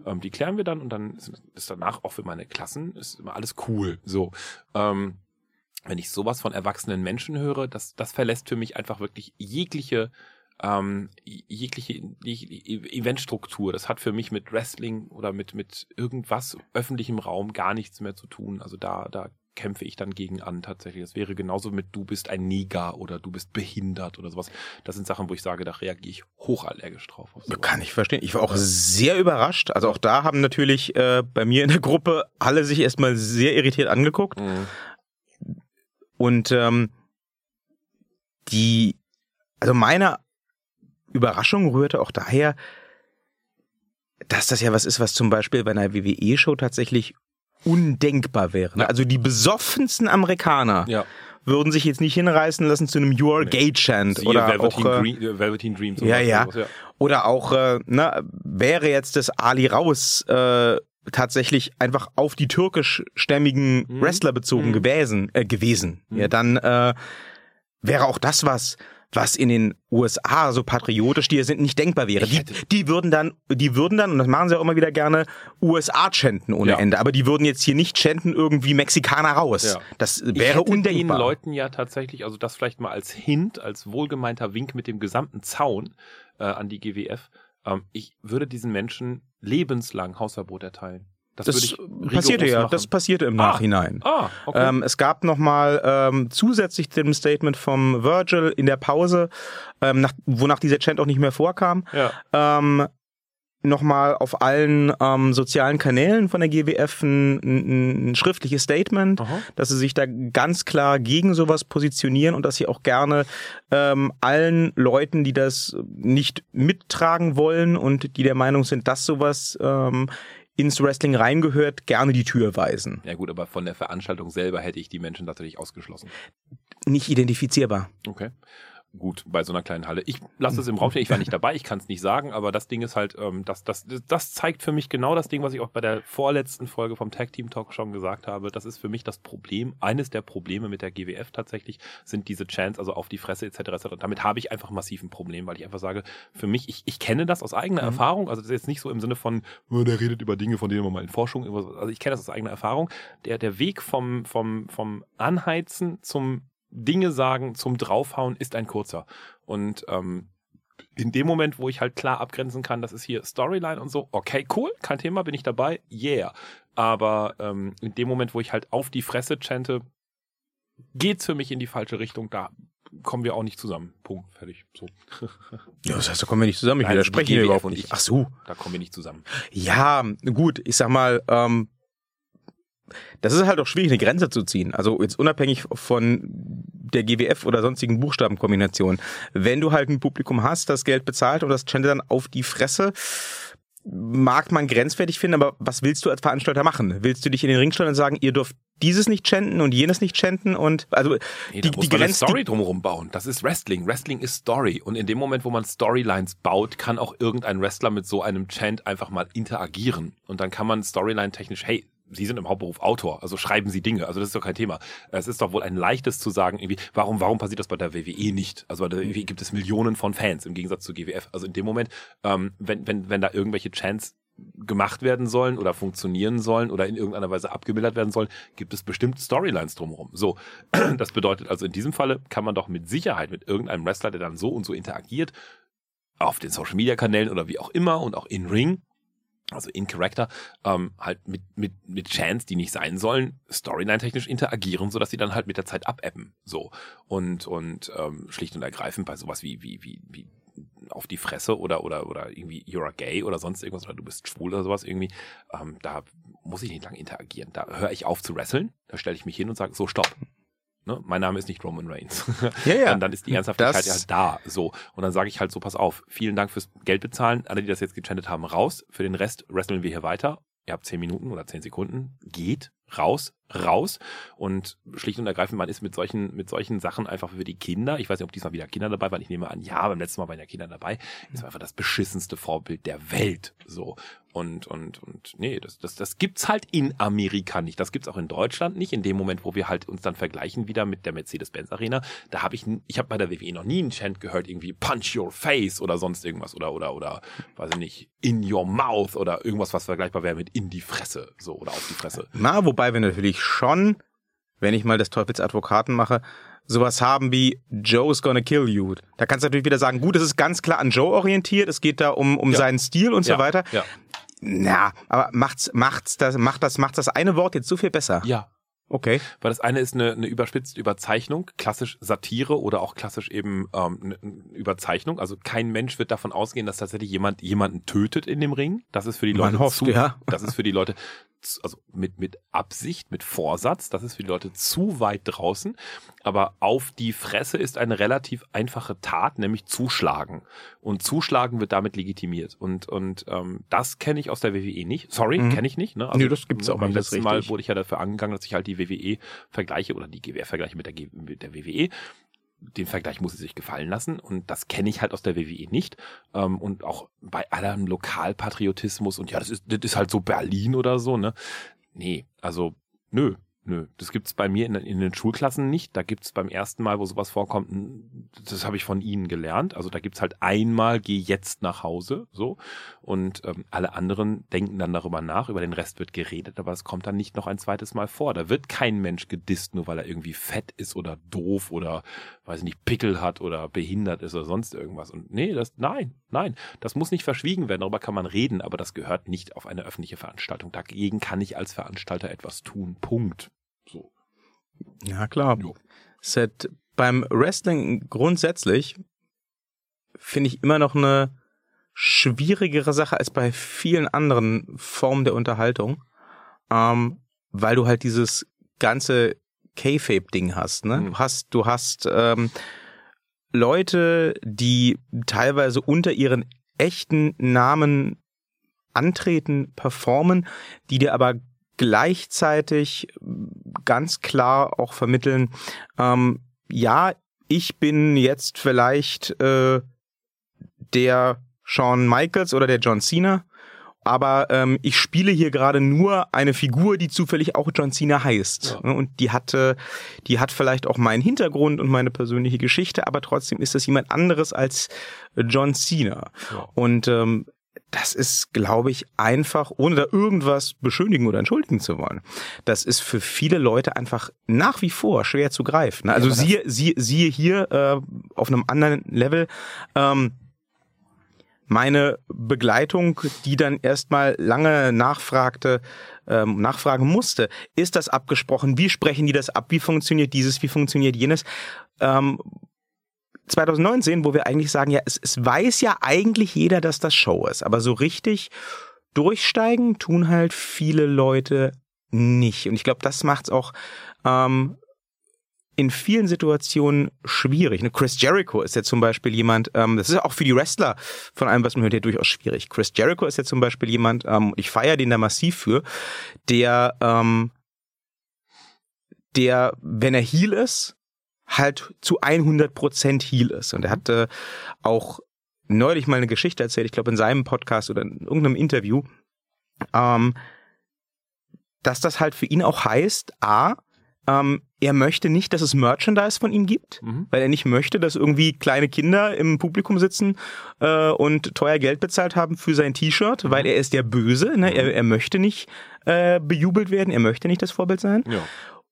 Ähm, die klären wir dann und dann ist, ist danach auch für meine Klassen ist immer alles cool. So. Ähm, wenn ich sowas von erwachsenen Menschen höre, das, das verlässt für mich einfach wirklich jegliche ähm, jegliche Eventstruktur. Das hat für mich mit Wrestling oder mit mit irgendwas öffentlichem Raum gar nichts mehr zu tun. Also da da kämpfe ich dann gegen an tatsächlich. Das wäre genauso mit du bist ein Neger oder du bist behindert oder sowas. Das sind Sachen, wo ich sage, da reagiere ich hochallergisch drauf. Kann ich verstehen. Ich war auch sehr überrascht. Also auch da haben natürlich äh, bei mir in der Gruppe alle sich erstmal sehr irritiert angeguckt. Mhm. Und ähm, die, also meine Überraschung rührte auch daher, dass das ja was ist, was zum Beispiel bei einer WWE-Show tatsächlich undenkbar wäre. Ja. Also die besoffensten Amerikaner Ja. würden sich jetzt nicht hinreißen lassen zu einem Your Nee. Gay Chant oder Velveteen, auch, äh, Dream, äh, Velveteen Dream Ja, ja. sowas, Oder auch, äh, ne, wäre jetzt das Ali Raus äh, tatsächlich einfach auf die türkischstämmigen Mhm. Wrestler bezogen Mhm. gewesen, äh, gewesen. Mhm. Ja, dann äh, wäre auch das was, was in den USA so patriotisch die sind, nicht denkbar wäre. Ich Die, hätte- die würden dann, die würden dann, und das machen sie auch immer wieder gerne, USA chanten ohne Ja. Ende. Aber die würden jetzt hier nicht chanten irgendwie Mexikaner raus. Ja. Das Ich wäre hätte undenkbar. den Leuten ja tatsächlich, also das vielleicht mal als Hint, als wohlgemeinter Wink mit dem gesamten Zaun äh, an die GWF. Ähm, ich würde diesen Menschen lebenslang Hausverbot erteilen. Das, würde das passierte ja, machen. das passierte im Ah. Nachhinein. Ah, okay. Ähm, es gab nochmal ähm, zusätzlich dem Statement vom Virgil in der Pause, ähm, nach, wonach dieser Chant auch nicht mehr vorkam, ja. ähm, nochmal auf allen ähm, sozialen Kanälen von der GWF ein, ein, ein schriftliches Statement, Aha. dass sie sich da ganz klar gegen sowas positionieren und dass sie auch gerne ähm, allen Leuten, die das nicht mittragen wollen und die der Meinung sind, dass sowas ähm, ins Wrestling reingehört, gerne die Tür weisen. ja gut, aber von der Veranstaltung selber hätte ich die Menschen tatsächlich ausgeschlossen. Nicht identifizierbar. Okay. Gut, bei so einer kleinen Halle. Ich lasse es im Raum stehen, ich war nicht dabei, ich kann es nicht sagen, aber das Ding ist halt, ähm, das, das, das zeigt für mich genau das Ding, was ich auch bei der vorletzten Folge vom Tag Team Talk schon gesagt habe. Das ist für mich das Problem, eines der Probleme mit der GWF tatsächlich, sind diese Chants, also auf die Fresse etc. etc. Damit habe ich einfach massiv ein Problem, weil ich einfach sage, für mich, ich, ich kenne das aus eigener Mhm. Erfahrung, also das ist jetzt nicht so im Sinne von, oh, der redet über Dinge, von denen man mal in Forschung, also ich kenne das aus eigener Erfahrung. Der, der Weg vom, vom, vom Anheizen zum Dinge sagen, zum Draufhauen ist ein kurzer. Und ähm, in dem Moment, wo ich halt klar abgrenzen kann, das ist hier Storyline und so, okay, cool, kein Thema, bin ich dabei, yeah. Aber ähm, in dem Moment, wo ich halt auf die Fresse chante, geht's für mich in die falsche Richtung. Da kommen wir auch nicht zusammen. Punkt, fertig. So. Ja, das heißt, da kommen wir nicht zusammen. Ich widerspreche hier überhaupt und nicht. ich. Ach so. Da kommen wir nicht zusammen. Ja, gut, ich sag mal, ähm, das ist halt auch schwierig, eine Grenze zu ziehen. Also jetzt unabhängig von der GWF oder sonstigen Buchstabenkombinationen. Wenn du halt ein Publikum hast, das Geld bezahlt und das chantet dann auf die Fresse, mag man grenzwertig finden, aber was willst du als Veranstalter machen? Willst du dich in den Ring stellen und sagen, ihr dürft dieses nicht chanten und jenes nicht chanten und also Nee, die, die Grenze, Story drumherum bauen. Das ist Wrestling. Wrestling ist Story. Und in dem Moment, wo man Storylines baut, kann auch irgendein Wrestler mit so einem Chant einfach mal interagieren. Und dann kann man Storyline technisch, hey, Sie sind im Hauptberuf Autor, also schreiben Sie Dinge. Also das ist doch kein Thema. Es ist doch wohl ein leichtes zu sagen, irgendwie, warum, warum passiert das bei der WWE nicht? Also bei der WWE gibt es Millionen von Fans im Gegensatz zu GWF. Also in dem Moment, ähm, wenn, wenn, wenn da irgendwelche Chants gemacht werden sollen oder funktionieren sollen oder in irgendeiner Weise abgebildet werden sollen, gibt es bestimmt Storylines drumherum. So, das bedeutet also in diesem Falle kann man doch mit Sicherheit mit irgendeinem Wrestler, der dann so und so interagiert, auf den Social Media Kanälen oder wie auch immer und auch in Ring, also in Character, ähm, halt mit, mit, mit Chants, die nicht sein sollen, storyline-technisch interagieren, sodass sie dann halt mit der Zeit abebben. So. Und, und ähm, schlicht und ergreifend bei sowas wie, wie, wie, wie auf die Fresse oder oder oder irgendwie you're a gay oder sonst irgendwas oder du bist schwul oder sowas irgendwie, ähm, da muss ich nicht lange interagieren. Da höre ich auf zu wresteln, da stelle ich mich hin und sage, so stopp. Ne? Mein Name ist nicht Roman Reigns. Ja, ja. Und dann ist die Ernsthaftigkeit ja halt da. So. Und dann sage ich halt so, pass auf, vielen Dank fürs Geld bezahlen. Alle, die das jetzt gechantet haben, raus. Für den Rest wresteln wir hier weiter. Ihr habt zehn Minuten oder zehn Sekunden. Geht raus, raus. Und schlicht und ergreifend, man ist mit solchen, mit solchen Sachen einfach für die Kinder. Ich weiß nicht, ob diesmal wieder Kinder dabei waren. Ich nehme an, ja, beim letzten Mal waren ja Kinder dabei. Ist einfach das beschissenste Vorbild der Welt. So. Und, und, und, nee, das, das, das gibt's halt in Amerika nicht. Das gibt's auch in Deutschland nicht. In dem Moment, wo wir halt uns dann vergleichen wieder mit der Mercedes-Benz Arena, da habe ich, ich habe bei der WWE noch nie einen Chant gehört, irgendwie Punch your face oder sonst irgendwas oder, oder, oder, weiß ich nicht, in your mouth oder irgendwas, was vergleichbar wäre mit in die Fresse, so, oder auf die Fresse. Na, wobei wir natürlich schon, wenn ich mal des Teufels Advokaten mache, sowas haben wie Joe's gonna kill you. Da kannst du natürlich wieder sagen, gut, es ist ganz klar an Joe orientiert, es geht da um, um Ja. seinen Stil und so ja, weiter. Ja. Na, aber macht's, macht's das, macht das, macht das eine Wort jetzt so viel besser. Ja, Okay. Weil das eine ist eine, eine überspitzte Überzeichnung, klassisch Satire oder auch klassisch eben ähm, eine Überzeichnung. Also kein Mensch wird davon ausgehen, dass tatsächlich jemand jemanden tötet in dem Ring. Das ist für die Man Leute hofft, zu, ja. das ist für die Leute zu- also mit mit Absicht, mit Vorsatz. Das ist für die Leute zu weit draußen. Aber auf die Fresse ist eine relativ einfache Tat, nämlich zuschlagen. Und zuschlagen wird damit legitimiert. Und und ähm, das kenne ich aus der WWE nicht. Sorry, Mhm. kenne ich nicht. Ne? Nö, das gibt's auch beim nicht, das ist letzten Mal wurde ich ja dafür angegangen, dass ich halt die WWE vergleiche oder die GWR vergleiche mit der, G mit der WWE. Den Vergleich muss sie sich gefallen lassen und das kenne ich halt aus der WWE nicht. Ähm, und auch bei allem Lokalpatriotismus und ja, das ist, das ist halt so Berlin oder so, ne? Nee, also nö, nö. Das gibt's bei mir in, in den Schulklassen nicht. Da gibt's beim ersten Mal, wo sowas vorkommt, das habe ich von ihnen gelernt. Also da gibt's halt einmal, geh jetzt nach Hause, so. Und ähm, alle anderen denken dann darüber nach, über den Rest wird geredet, aber es kommt dann nicht noch ein zweites Mal vor. Da wird kein Mensch gedisst, nur weil er irgendwie fett ist oder doof oder, weiß ich nicht, Pickel hat oder behindert ist oder sonst irgendwas. Und nee, das, nein, nein, das muss nicht verschwiegen werden, darüber kann man reden, aber das gehört nicht auf eine öffentliche Veranstaltung. Dagegen kann ich als Veranstalter etwas tun. Punkt. So. Ja, klar. Jo. Hat beim Wrestling grundsätzlich finde ich immer noch eine schwierigere Sache als bei vielen anderen Formen der Unterhaltung, ähm, weil du halt dieses ganze K-Fape-Ding hast. Ne? Mhm. Du hast, du hast ähm, Leute, die teilweise unter ihren echten Namen antreten, performen, die dir aber gleichzeitig ganz klar auch vermitteln, ähm, ja, ich bin jetzt vielleicht äh, der Shawn Michaels oder der John Cena, aber ähm, ich spiele hier gerade nur eine Figur, die zufällig auch John Cena heißt. Ja. Und die hatte, die hat vielleicht auch meinen Hintergrund und meine persönliche Geschichte, aber trotzdem ist das jemand anderes als John Cena. Ja. Und ähm, das ist, glaube ich, einfach, ohne da irgendwas beschönigen oder entschuldigen zu wollen. Das ist für viele Leute einfach nach wie vor schwer zu greifen. Also aber das- siehe, siehe, siehe hier äh, auf einem anderen Level. Ähm, meine Begleitung, die dann erstmal lange nachfragte, ähm, nachfragen musste, ist das abgesprochen? Wie sprechen die das ab? Wie funktioniert dieses? Wie funktioniert jenes? Ähm, 2019, wo wir eigentlich sagen, ja, es, es weiß ja eigentlich jeder, dass das Show ist, aber so richtig durchsteigen tun halt viele Leute nicht. Und ich glaube, das macht's auch ähm, in vielen Situationen schwierig. Ne, Chris Jericho ist ja zum Beispiel jemand, ähm, das ist auch für die Wrestler von allem, was man hört, ja durchaus schwierig. Chris Jericho ist ja zum Beispiel jemand, ähm, ich feiere den da massiv für, der, ähm, der, wenn er Heel ist, halt zu 100% Heel ist. Und er hatte auch neulich mal eine Geschichte erzählt, ich glaube in seinem Podcast oder in irgendeinem Interview, ähm, dass das halt für ihn auch heißt, a, ähm, er möchte nicht, dass es Merchandise von ihm gibt, Mhm. weil er nicht möchte, dass irgendwie kleine Kinder im Publikum sitzen äh, und teuer Geld bezahlt haben für sein T-Shirt, weil er ist der Böse, ne? er, er möchte nicht äh, bejubelt werden, er möchte nicht das Vorbild sein. Ja.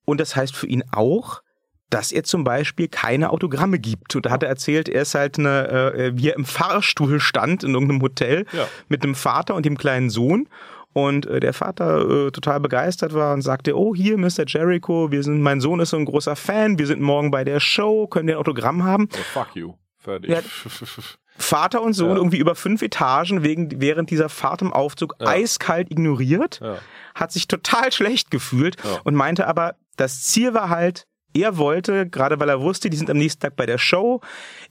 Und das heißt für ihn auch, dass er zum Beispiel keine Autogramme gibt. Und da hat er erzählt, er ist halt eine, äh, wie er im Fahrstuhl stand in irgendeinem Hotel Ja. mit einem Vater und dem kleinen Sohn. Und äh, der Vater äh, total begeistert war und sagte, oh hier, Mr. Jericho, wir sind, mein Sohn ist so ein großer Fan, wir sind morgen bei der Show, können wir ein Autogramm haben. Oh, fuck you. Fertig. Ja. Vater und Sohn Ja. irgendwie über fünf Etagen wegen, während dieser Fahrt im Aufzug Ja. eiskalt ignoriert, hat sich total schlecht gefühlt und meinte aber, das Ziel war halt, er wollte, gerade weil er wusste, die sind am nächsten Tag bei der Show,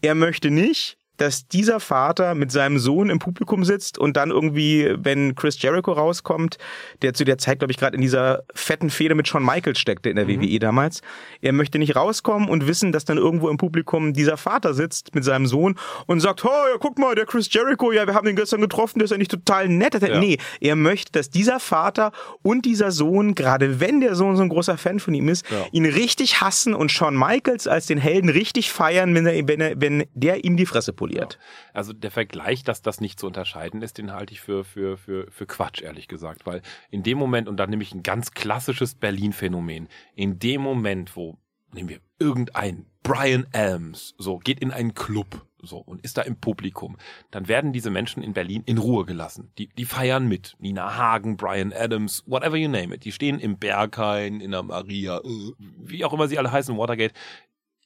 er möchte nicht, dass dieser Vater mit seinem Sohn im Publikum sitzt und dann irgendwie, wenn Chris Jericho rauskommt, der zu der Zeit, glaube ich, gerade in dieser fetten Fehde mit Shawn Michaels steckte in der WWE damals, er möchte nicht rauskommen und wissen, dass dann irgendwo im Publikum dieser Vater sitzt mit seinem Sohn und sagt, oh, ja, guck mal, der Chris Jericho, ja, wir haben ihn gestern getroffen, der ist ja nicht total nett. Ja. Nee, er möchte, dass dieser Vater und dieser Sohn, gerade wenn der Sohn so ein großer Fan von ihm ist, Ja. ihn richtig hassen und Shawn Michaels als den Helden richtig feiern, wenn, er, wenn, er, wenn der ihm die Fresse poliert. Also der Vergleich, dass das nicht zu unterscheiden ist, den halte ich für, für, für, für Quatsch, ehrlich gesagt. Weil in dem Moment, und dann nehme ich ein ganz klassisches Berlin-Phänomen, in dem Moment, wo, nehmen wir irgendein Brian Elms, so, geht in einen Club, so, und ist da im Publikum, dann werden diese Menschen in Berlin in Ruhe gelassen. Die, die feiern mit. Nina Hagen, Brian Adams, whatever you name it. Die stehen im Berghain, in der Maria, äh, wie auch immer sie alle heißen, Watergate,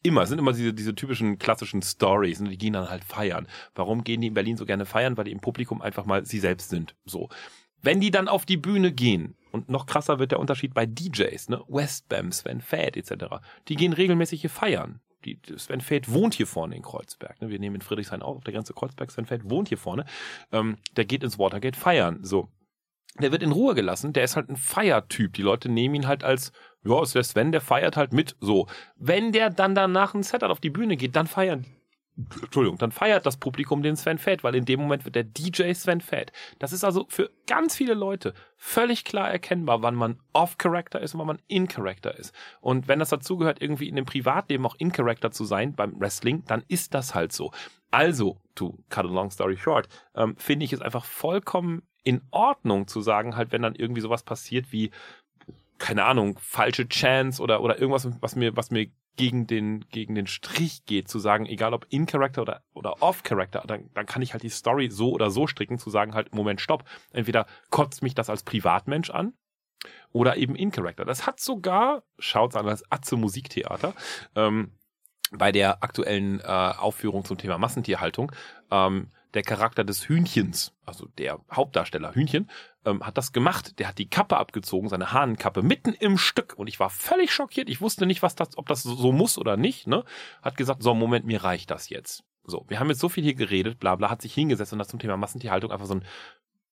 immer, sind immer diese, diese typischen klassischen Stories, ne, die gehen dann halt feiern. Warum gehen die in Berlin so gerne feiern? Weil die im Publikum einfach mal sie selbst sind. So. Wenn die dann auf die Bühne gehen, und noch krasser wird der Unterschied bei DJs, ne, Westbam, Sven Fad etc., die gehen regelmäßig hier feiern. Die, Sven Fad wohnt hier vorne in Kreuzberg. Ne? Wir nehmen in Friedrichshain auch auf der Grenze Kreuzberg. Sven Fad wohnt hier vorne. Ähm, der geht ins Watergate feiern. So. Der wird in Ruhe gelassen. Der ist halt ein Feiertyp. Die Leute nehmen ihn halt als, ja, ist der Sven, der feiert halt mit. So. Wenn der dann danach ein Set hat, auf die Bühne geht, dann feiern Entschuldigung, dann feiert das Publikum den Sven Fett, weil in dem Moment wird der DJ Sven Fett. Das ist also für ganz viele Leute völlig klar erkennbar, wann man off-Character ist und wann man in-Character ist. Und wenn das dazugehört, irgendwie in dem Privatleben auch in-Character zu sein beim Wrestling, dann ist das halt so. Also, to cut a long story short, ähm, finde ich es einfach vollkommen in Ordnung zu sagen, halt, wenn dann irgendwie sowas passiert wie, keine Ahnung, falsche Chance oder, oder irgendwas, was mir, was mir gegen den, gegen den Strich geht, zu sagen, egal ob in Character oder, oder off Character, dann, dann kann ich halt die Story so oder so stricken, zu sagen halt, Moment, stopp. Entweder kotzt mich das als Privatmensch an oder eben in Character. Das hat sogar, schaut's an als Atze Musiktheater, ähm, bei der aktuellen äh, Aufführung zum Thema Massentierhaltung, ähm, der Charakter des Hühnchens, also der Hauptdarsteller Hühnchen, ähm, hat das gemacht. Der hat die Kappe abgezogen, seine Hahnenkappe, mitten im Stück. Und ich war völlig schockiert. Ich wusste nicht, was das, ob das so muss oder nicht. Ne? Hat gesagt, so, Moment, mir reicht das jetzt. So, wir haben jetzt so viel hier geredet, bla bla, hat sich hingesetzt und das zum Thema Massentierhaltung einfach so einen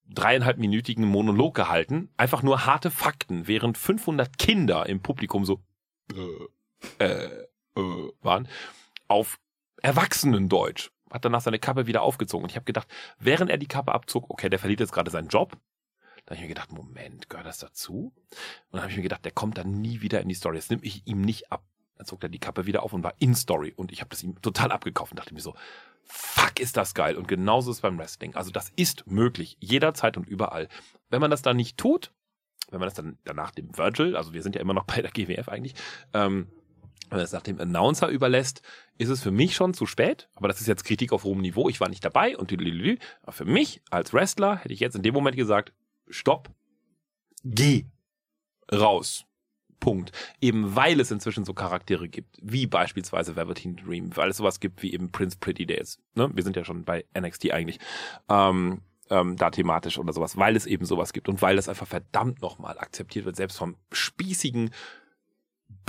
dreieinhalbminütigen Monolog gehalten. Einfach nur harte Fakten, während 500 Kinder im Publikum so äh, äh, waren, auf Erwachsenendeutsch. Hat danach seine Kappe wieder aufgezogen. Und ich habe gedacht, während er die Kappe abzog, okay, der verliert jetzt gerade seinen Job. Da habe ich mir gedacht, Moment, gehört das dazu? Und dann habe ich mir gedacht, der kommt dann nie wieder in die Story. Das nehme ich ihm nicht ab. Dann zog er die Kappe wieder auf und war in Story. Und ich habe das ihm total abgekauft und dachte mir so, fuck, ist das geil. Und genauso ist beim Wrestling. Also das ist möglich, jederzeit und überall. Wenn man das dann nicht tut, wenn man das dann danach dem Virgil, also wir sind ja immer noch bei der GWF eigentlich, ähm, wenn man das nach dem Announcer überlässt, ist es für mich schon zu spät. Aber das ist jetzt Kritik auf hohem Niveau. Ich war nicht dabei und tüdelülü. Aber für mich als Wrestler hätte ich jetzt in dem Moment gesagt, stopp, geh raus. Punkt. Eben weil es inzwischen so Charaktere gibt, wie beispielsweise Velveteen Dream, weil es sowas gibt wie eben Prince Pretty Days. Ne? Wir sind ja schon bei NXT eigentlich. Ähm, ähm, da thematisch oder sowas, weil es eben sowas gibt und weil das einfach verdammt nochmal akzeptiert wird, selbst vom spießigen,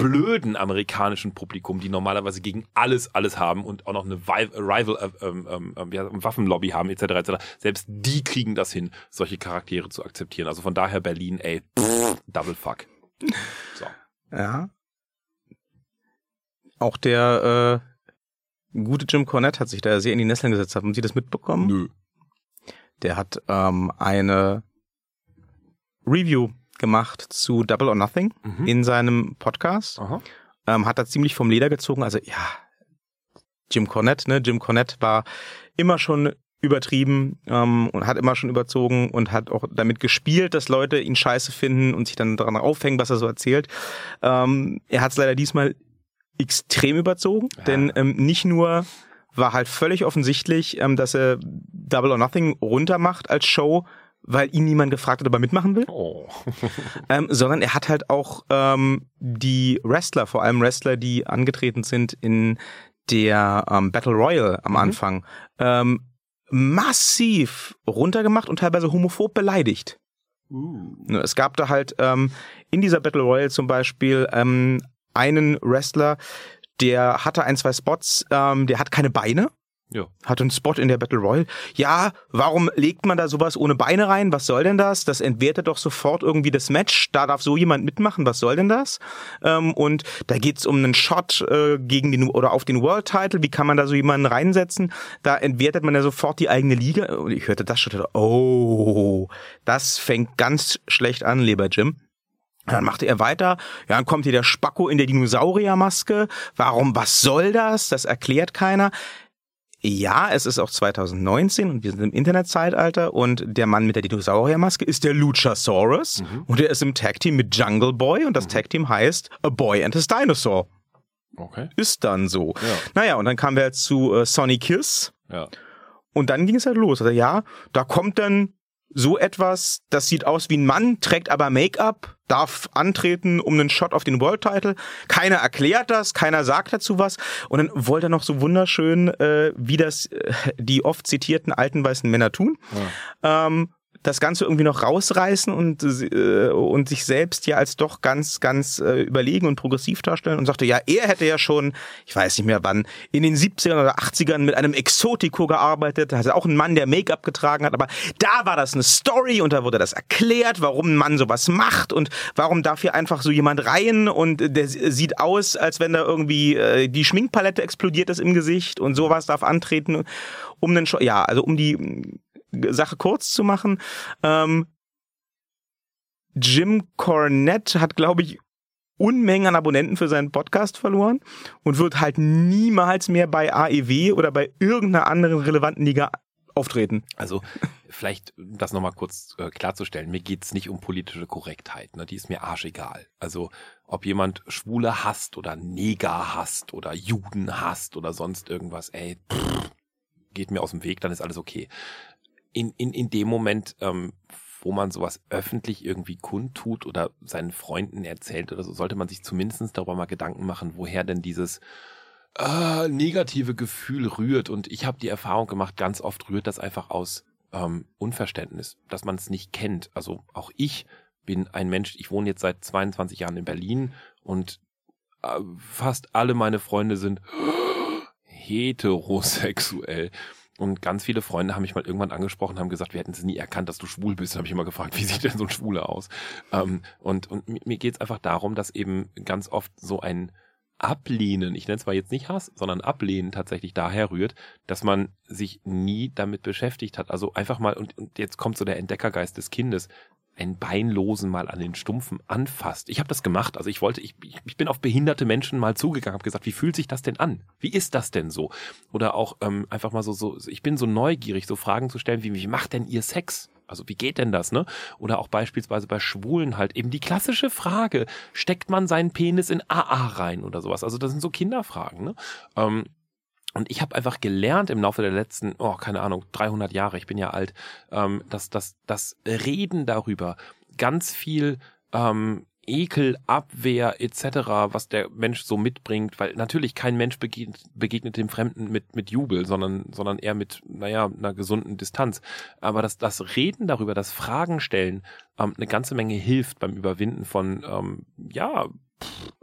blöden amerikanischen Publikum, die normalerweise gegen alles, alles haben und auch noch eine Vi- Rival, äh, ähm, ähm, heißt das, Waffenlobby haben, etc., etc. Selbst die kriegen das hin, solche Charaktere zu akzeptieren. Also von daher Berlin, ey, pff, double fuck. So. Ja. Auch der äh, gute Jim Cornette hat sich da sehr in die Nesseln gesetzt. Haben Sie das mitbekommen? Nö. Der hat ähm, eine Review gemacht zu Double or Nothing Mhm. in seinem Podcast. Ähm, hat da ziemlich vom Leder gezogen. Also ja, Jim Cornette, ne? Jim Cornette war immer schon übertrieben ähm, und hat immer schon überzogen und hat auch damit gespielt, dass Leute ihn scheiße finden und sich dann daran aufhängen, was er so erzählt. Ähm, er hat es leider diesmal extrem überzogen, Ja. denn ähm, nicht nur war halt völlig offensichtlich, ähm, dass er Double or Nothing runtermacht als Show, weil ihn niemand gefragt hat, ob er mitmachen will Oh. ähm, sondern er hat halt auch ähm, die Wrestler, vor allem Wrestler, die angetreten sind in der ähm, Battle Royale am Mhm. Anfang ähm, massiv runtergemacht und teilweise homophob beleidigt. Ne, Es gab da halt ähm, in dieser Battle Royale zum Beispiel ähm, einen Wrestler, der hatte ein, zwei Spots, ähm, der hat keine Beine. Ja. Hatte einen Spot in der Battle Royale. Ja, warum legt man da sowas ohne Beine rein? Was soll denn das? Das entwertet doch sofort irgendwie das Match. Da darf so jemand mitmachen. Was soll denn das? Ähm, und da geht's um einen Shot äh, gegen den oder auf den World Title. Wie kann man da so jemanden reinsetzen? Da entwertet man ja sofort die eigene Liga. Und ich hörte das schon. Oh, das fängt ganz schlecht an, lieber Jim. Dann machte er weiter. Ja, dann kommt hier der Spacko in der Dinosauriermaske. Warum, was soll das? Das erklärt keiner. Ja, es ist auch 2019 und wir sind im Internetzeitalter und der Mann mit der Dinosauriermaske ist der Luchasaurus und er ist im Tag Team mit Jungle Boy und das Tag Team heißt A Boy and His Dinosaur. Okay. Ist dann so. Ja. Naja, und dann kamen wir jetzt zu äh, Sonny Kiss Ja. und dann ging es halt los. Also ja, da kommt dann so etwas, das sieht aus wie ein Mann, trägt aber Make-up, darf antreten um einen Shot auf den World Title. Keiner erklärt das, keiner sagt dazu was. Und dann wollte er noch so wunderschön, äh, wie das äh, die oft zitierten alten weißen Männer tun. Ähm, das Ganze irgendwie noch rausreißen und, äh, und sich selbst ja als doch ganz, ganz äh, überlegen und progressiv darstellen und sagte, ja, er hätte ja schon, ich weiß nicht mehr wann, in den 70ern oder 80ern mit einem Exotico gearbeitet, also auch ein Mann, der Make-up getragen hat, aber da war das eine Story und da wurde das erklärt, warum ein Mann sowas macht und warum darf hier einfach so jemand rein und der sieht aus, als wenn da irgendwie äh, die Schminkpalette explodiert ist im Gesicht und sowas darf antreten, um einen, Scho- ja, also um die Sache kurz zu machen. Ähm, Jim Cornette hat, glaube ich, Unmengen an Abonnenten für seinen Podcast verloren und wird halt niemals mehr bei AEW oder bei irgendeiner anderen relevanten Liga auftreten. Also vielleicht um das nochmal kurz äh, klarzustellen. Mir geht's nicht um politische Korrektheit. Ne? Die ist mir arschegal. Also ob jemand Schwule hasst oder Neger hasst oder Juden hasst oder sonst irgendwas, ey, pff, geht mir aus dem Weg, dann ist alles okay. In, in, in dem Moment, ähm, wo man sowas öffentlich irgendwie kundtut oder seinen Freunden erzählt oder so, sollte man sich zumindest darüber mal Gedanken machen, woher denn dieses äh, negative Gefühl rührt. Und ich habe die Erfahrung gemacht, ganz oft rührt das einfach aus ähm, Unverständnis, dass man es nicht kennt. Also auch ich bin ein Mensch, ich wohne jetzt seit 22 Jahren in Berlin und äh, fast alle meine Freunde sind heterosexuell. Und ganz viele Freunde haben mich mal irgendwann angesprochen, haben gesagt, wir hätten es nie erkannt, dass du schwul bist. Dann habe ich immer gefragt, wie sieht denn so ein Schwuler aus? Ähm, und und mi- mir geht es einfach darum, dass eben ganz oft so ein Ablehnen, ich nenne es zwar jetzt nicht Hass, sondern Ablehnen tatsächlich daher rührt, dass man sich nie damit beschäftigt hat. Also einfach mal, und, und jetzt kommt so der Entdeckergeist des Kindes, einen Beinlosen mal an den Stumpfen anfasst. Ich habe das gemacht. Also ich wollte, ich, ich bin auf behinderte Menschen mal zugegangen, habe gesagt, wie fühlt sich das denn an? Wie ist das denn so? Oder auch ähm, einfach mal so, so, ich bin so neugierig, so Fragen zu stellen, wie, wie macht denn ihr Sex? Also wie geht denn das, ne? Oder auch beispielsweise bei Schwulen halt eben die klassische Frage, steckt man seinen Penis in AA rein oder sowas? Also das sind so Kinderfragen, ne? Ähm, und ich habe einfach gelernt im Laufe der letzten, oh, keine Ahnung, 300 Jahre, ich bin ja alt, ähm, dass, dass das Reden darüber ganz viel ähm, Ekel, Abwehr etc., was der Mensch so mitbringt, weil natürlich kein Mensch begegnet, begegnet dem Fremden mit, mit Jubel, sondern, sondern eher mit, naja, einer gesunden Distanz. Aber dass das Reden darüber, das Fragen stellen, ähm, eine ganze Menge hilft beim Überwinden von, ähm, ja,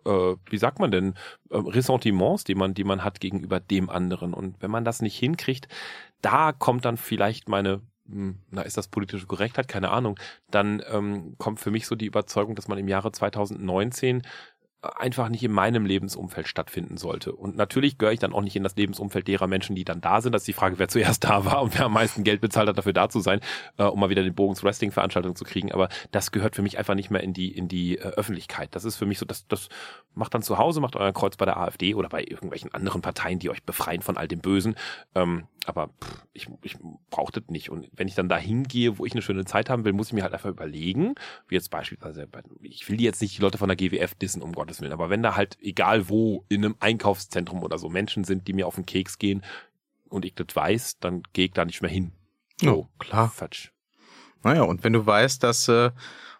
äh, wie sagt man denn, äh, Ressentiments, die man, die man hat gegenüber dem anderen. Und wenn man das nicht hinkriegt, da kommt dann vielleicht meine, hm, na, ist das politische Korrektheit? Keine Ahnung. Dann ähm, kommt für mich so die Überzeugung, dass man im Jahre 2019 einfach nicht in meinem Lebensumfeld stattfinden sollte. Und natürlich gehöre ich dann auch nicht in das Lebensumfeld derer Menschen, die dann da sind. Das ist die Frage, wer zuerst da war und wer am meisten Geld bezahlt hat, dafür da zu sein, äh, um mal wieder den Bogen zur Wrestling-Veranstaltung zu kriegen. Aber das gehört für mich einfach nicht mehr in die, in die äh, Öffentlichkeit. Das ist für mich so, das, das macht dann zu Hause, macht euer Kreuz bei der AfD oder bei irgendwelchen anderen Parteien, die euch befreien von all dem Bösen. Ähm, aber pff, ich, ich brauche das nicht. Und wenn ich dann da hingehe, wo ich eine schöne Zeit haben will, muss ich mir halt einfach überlegen, wie jetzt beispielsweise, bei- ich will jetzt nicht die Leute von der GWF dissen, um Gottes Willen, aber wenn da halt, egal wo, in einem Einkaufszentrum oder so Menschen sind, die mir auf den Keks gehen und ich das weiß, dann gehe ich da nicht mehr hin. Oh, klar. Fatsch. Naja, und wenn du weißt, dass äh,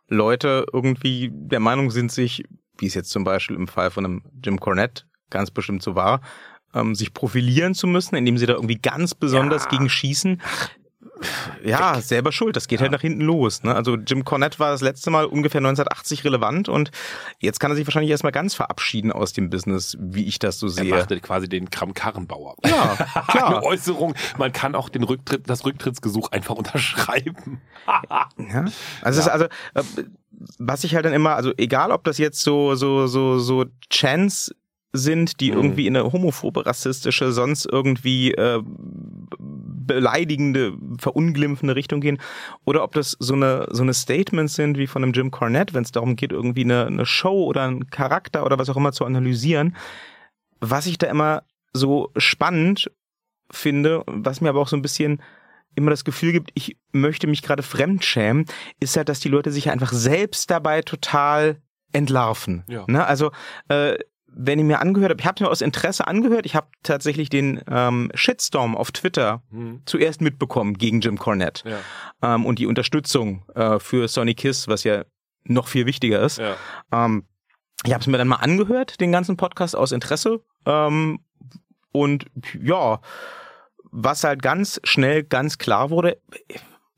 Leute irgendwie der Meinung sind, sich, wie es jetzt zum Beispiel im Fall von einem Jim Cornette ganz bestimmt so war, ähm, sich profilieren zu müssen, indem sie da irgendwie ganz besonders Ja. gegen schießen. Ja, selber schuld. Das geht halt nach hinten los. Ne? Also Jim Cornette war das letzte Mal ungefähr 1980 relevant und jetzt kann er sich wahrscheinlich erstmal ganz verabschieden aus dem Business, wie ich das so Er sehe. machte quasi den Kram-Karrenbauer. Ja, Eine klar. Äußerung, man kann auch den Rücktritt, das Rücktrittsgesuch einfach unterschreiben. Ja. Also, es ist also äh, was ich halt dann immer, also egal ob das jetzt so so so so Chants sind, die Mhm. irgendwie in eine homophobe, rassistische, sonst irgendwie äh, beleidigende, verunglimpfende Richtung gehen, oder ob das so eine so eine Statements sind wie von einem Jim Cornette, wenn es darum geht, irgendwie eine, eine Show oder einen Charakter oder was auch immer zu analysieren. Was ich da immer so spannend finde, was mir aber auch so ein bisschen immer das Gefühl gibt, ich möchte mich gerade fremdschämen, ist halt, dass die Leute sich einfach selbst dabei total entlarven. Ja. Ne? Also äh, wenn ich mir angehört habe, ich habe mir aus Interesse angehört, ich habe tatsächlich den ähm, Shitstorm auf Twitter Hm. zuerst mitbekommen gegen Jim Cornette Ja. ähm, und die Unterstützung äh, für Sonny Kiss, was ja noch viel wichtiger ist. Ja. Ähm, ich habe es mir dann mal angehört, den ganzen Podcast aus Interesse. Ähm, und ja, was halt ganz schnell ganz klar wurde,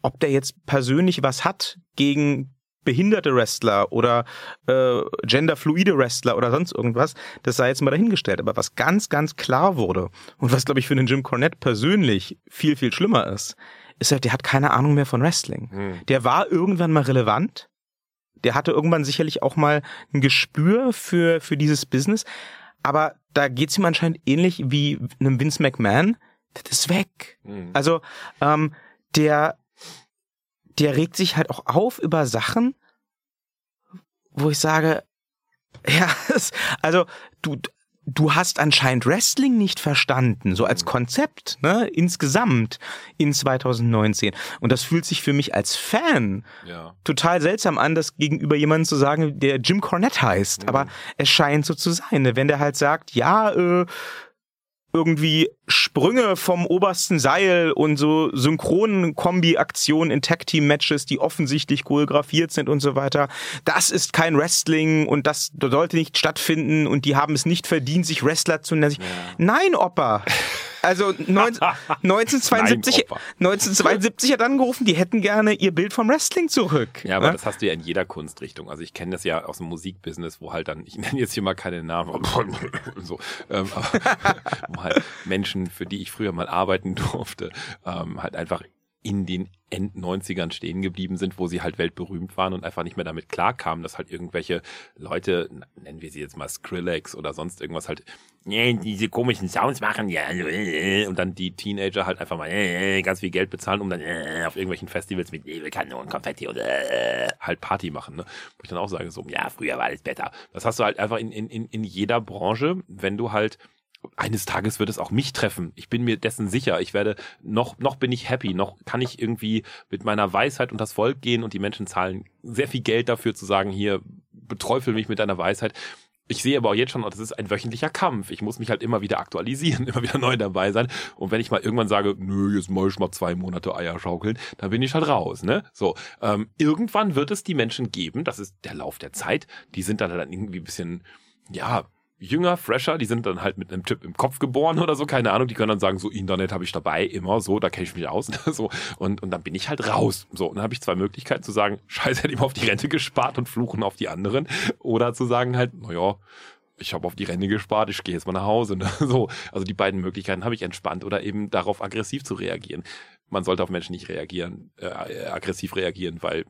ob der jetzt persönlich was hat gegen behinderte Wrestler oder äh, genderfluide Wrestler oder sonst irgendwas, das sei jetzt mal dahingestellt. Aber was ganz, ganz klar wurde und was, glaube ich, für den Jim Cornette persönlich viel, viel schlimmer ist, ist halt, der hat keine Ahnung mehr von Wrestling. Hm. Der war irgendwann mal relevant. Der hatte irgendwann sicherlich auch mal ein Gespür für, für dieses Business. Aber da geht's ihm anscheinend ähnlich wie einem Vince McMahon. Das ist weg. Hm. Also, ähm, der, der regt sich halt auch auf über Sachen, wo ich sage, ja, also du, du hast anscheinend Wrestling nicht verstanden, so als Konzept, ne, insgesamt in 2019. Und das fühlt sich für mich als Fan Ja. total seltsam an, das gegenüber jemandem zu sagen, der Jim Cornette heißt. Aber es scheint so zu sein. Ne? Wenn der halt sagt, ja, äh, irgendwie Sprünge vom obersten Seil und so synchronen Kombi-Aktionen in Tag-Team-Matches, die offensichtlich choreografiert sind und so weiter. Das ist kein Wrestling und das sollte nicht stattfinden und die haben es nicht verdient, sich Wrestler zu nennen. Nein, Opa. Also 19, 1972, Nein, Opa. 1972 hat angerufen, die hätten gerne ihr Bild vom Wrestling zurück. Ja, aber Ne? das hast du ja in jeder Kunstrichtung. Also ich kenne das ja aus dem Musikbusiness, wo halt dann, ich nenne jetzt hier mal keine Namen, so, ähm, aber, wo halt Menschen, für die ich früher mal arbeiten durfte, ähm, halt einfach in den End-90ern stehen geblieben sind, wo sie halt weltberühmt waren und einfach nicht mehr damit klarkamen, dass halt irgendwelche Leute, nennen wir sie jetzt mal Skrillex oder sonst irgendwas halt, nee, diese komischen Sounds machen, ja, und dann die Teenager halt einfach mal äh, ganz viel Geld bezahlen, um dann äh, auf irgendwelchen Festivals mit Nebelkanonen, Konfetti und äh, halt Party machen, ne? Wo ich dann auch sage, so, ja, früher war alles besser. Das hast du halt einfach in, in, in, in jeder Branche, wenn du halt eines Tages wird es auch mich treffen. Ich bin mir dessen sicher. Ich werde noch, noch bin ich happy. Noch kann ich irgendwie mit meiner Weisheit und das Volk gehen und die Menschen zahlen sehr viel Geld dafür zu sagen, hier, beträufel mich mit deiner Weisheit. Ich sehe aber auch jetzt schon, das ist ein wöchentlicher Kampf. Ich muss mich halt immer wieder aktualisieren, immer wieder neu dabei sein. Und wenn ich mal irgendwann sage, nö, jetzt mal ich mal zwei Monate Eier schaukeln, dann bin ich halt raus, ne? So, ähm, irgendwann wird es die Menschen geben, das ist der Lauf der Zeit, die sind dann halt irgendwie ein bisschen, ja, jünger, fresher, die sind dann halt mit einem Chip im Kopf geboren oder so, keine Ahnung, die können dann sagen, so Internet habe ich dabei, immer so, da kenne ich mich aus, so und und dann bin ich halt raus. So, und dann habe ich zwei Möglichkeiten zu sagen, scheiße, hätte ich mal auf die Rente gespart und fluchen auf die anderen oder zu sagen halt, naja, ich habe auf die Rente gespart, ich gehe jetzt mal nach Hause. Ne? So, also die beiden Möglichkeiten habe ich entspannt oder eben darauf aggressiv zu reagieren. Man sollte auf Menschen nicht reagieren, äh, aggressiv reagieren, weil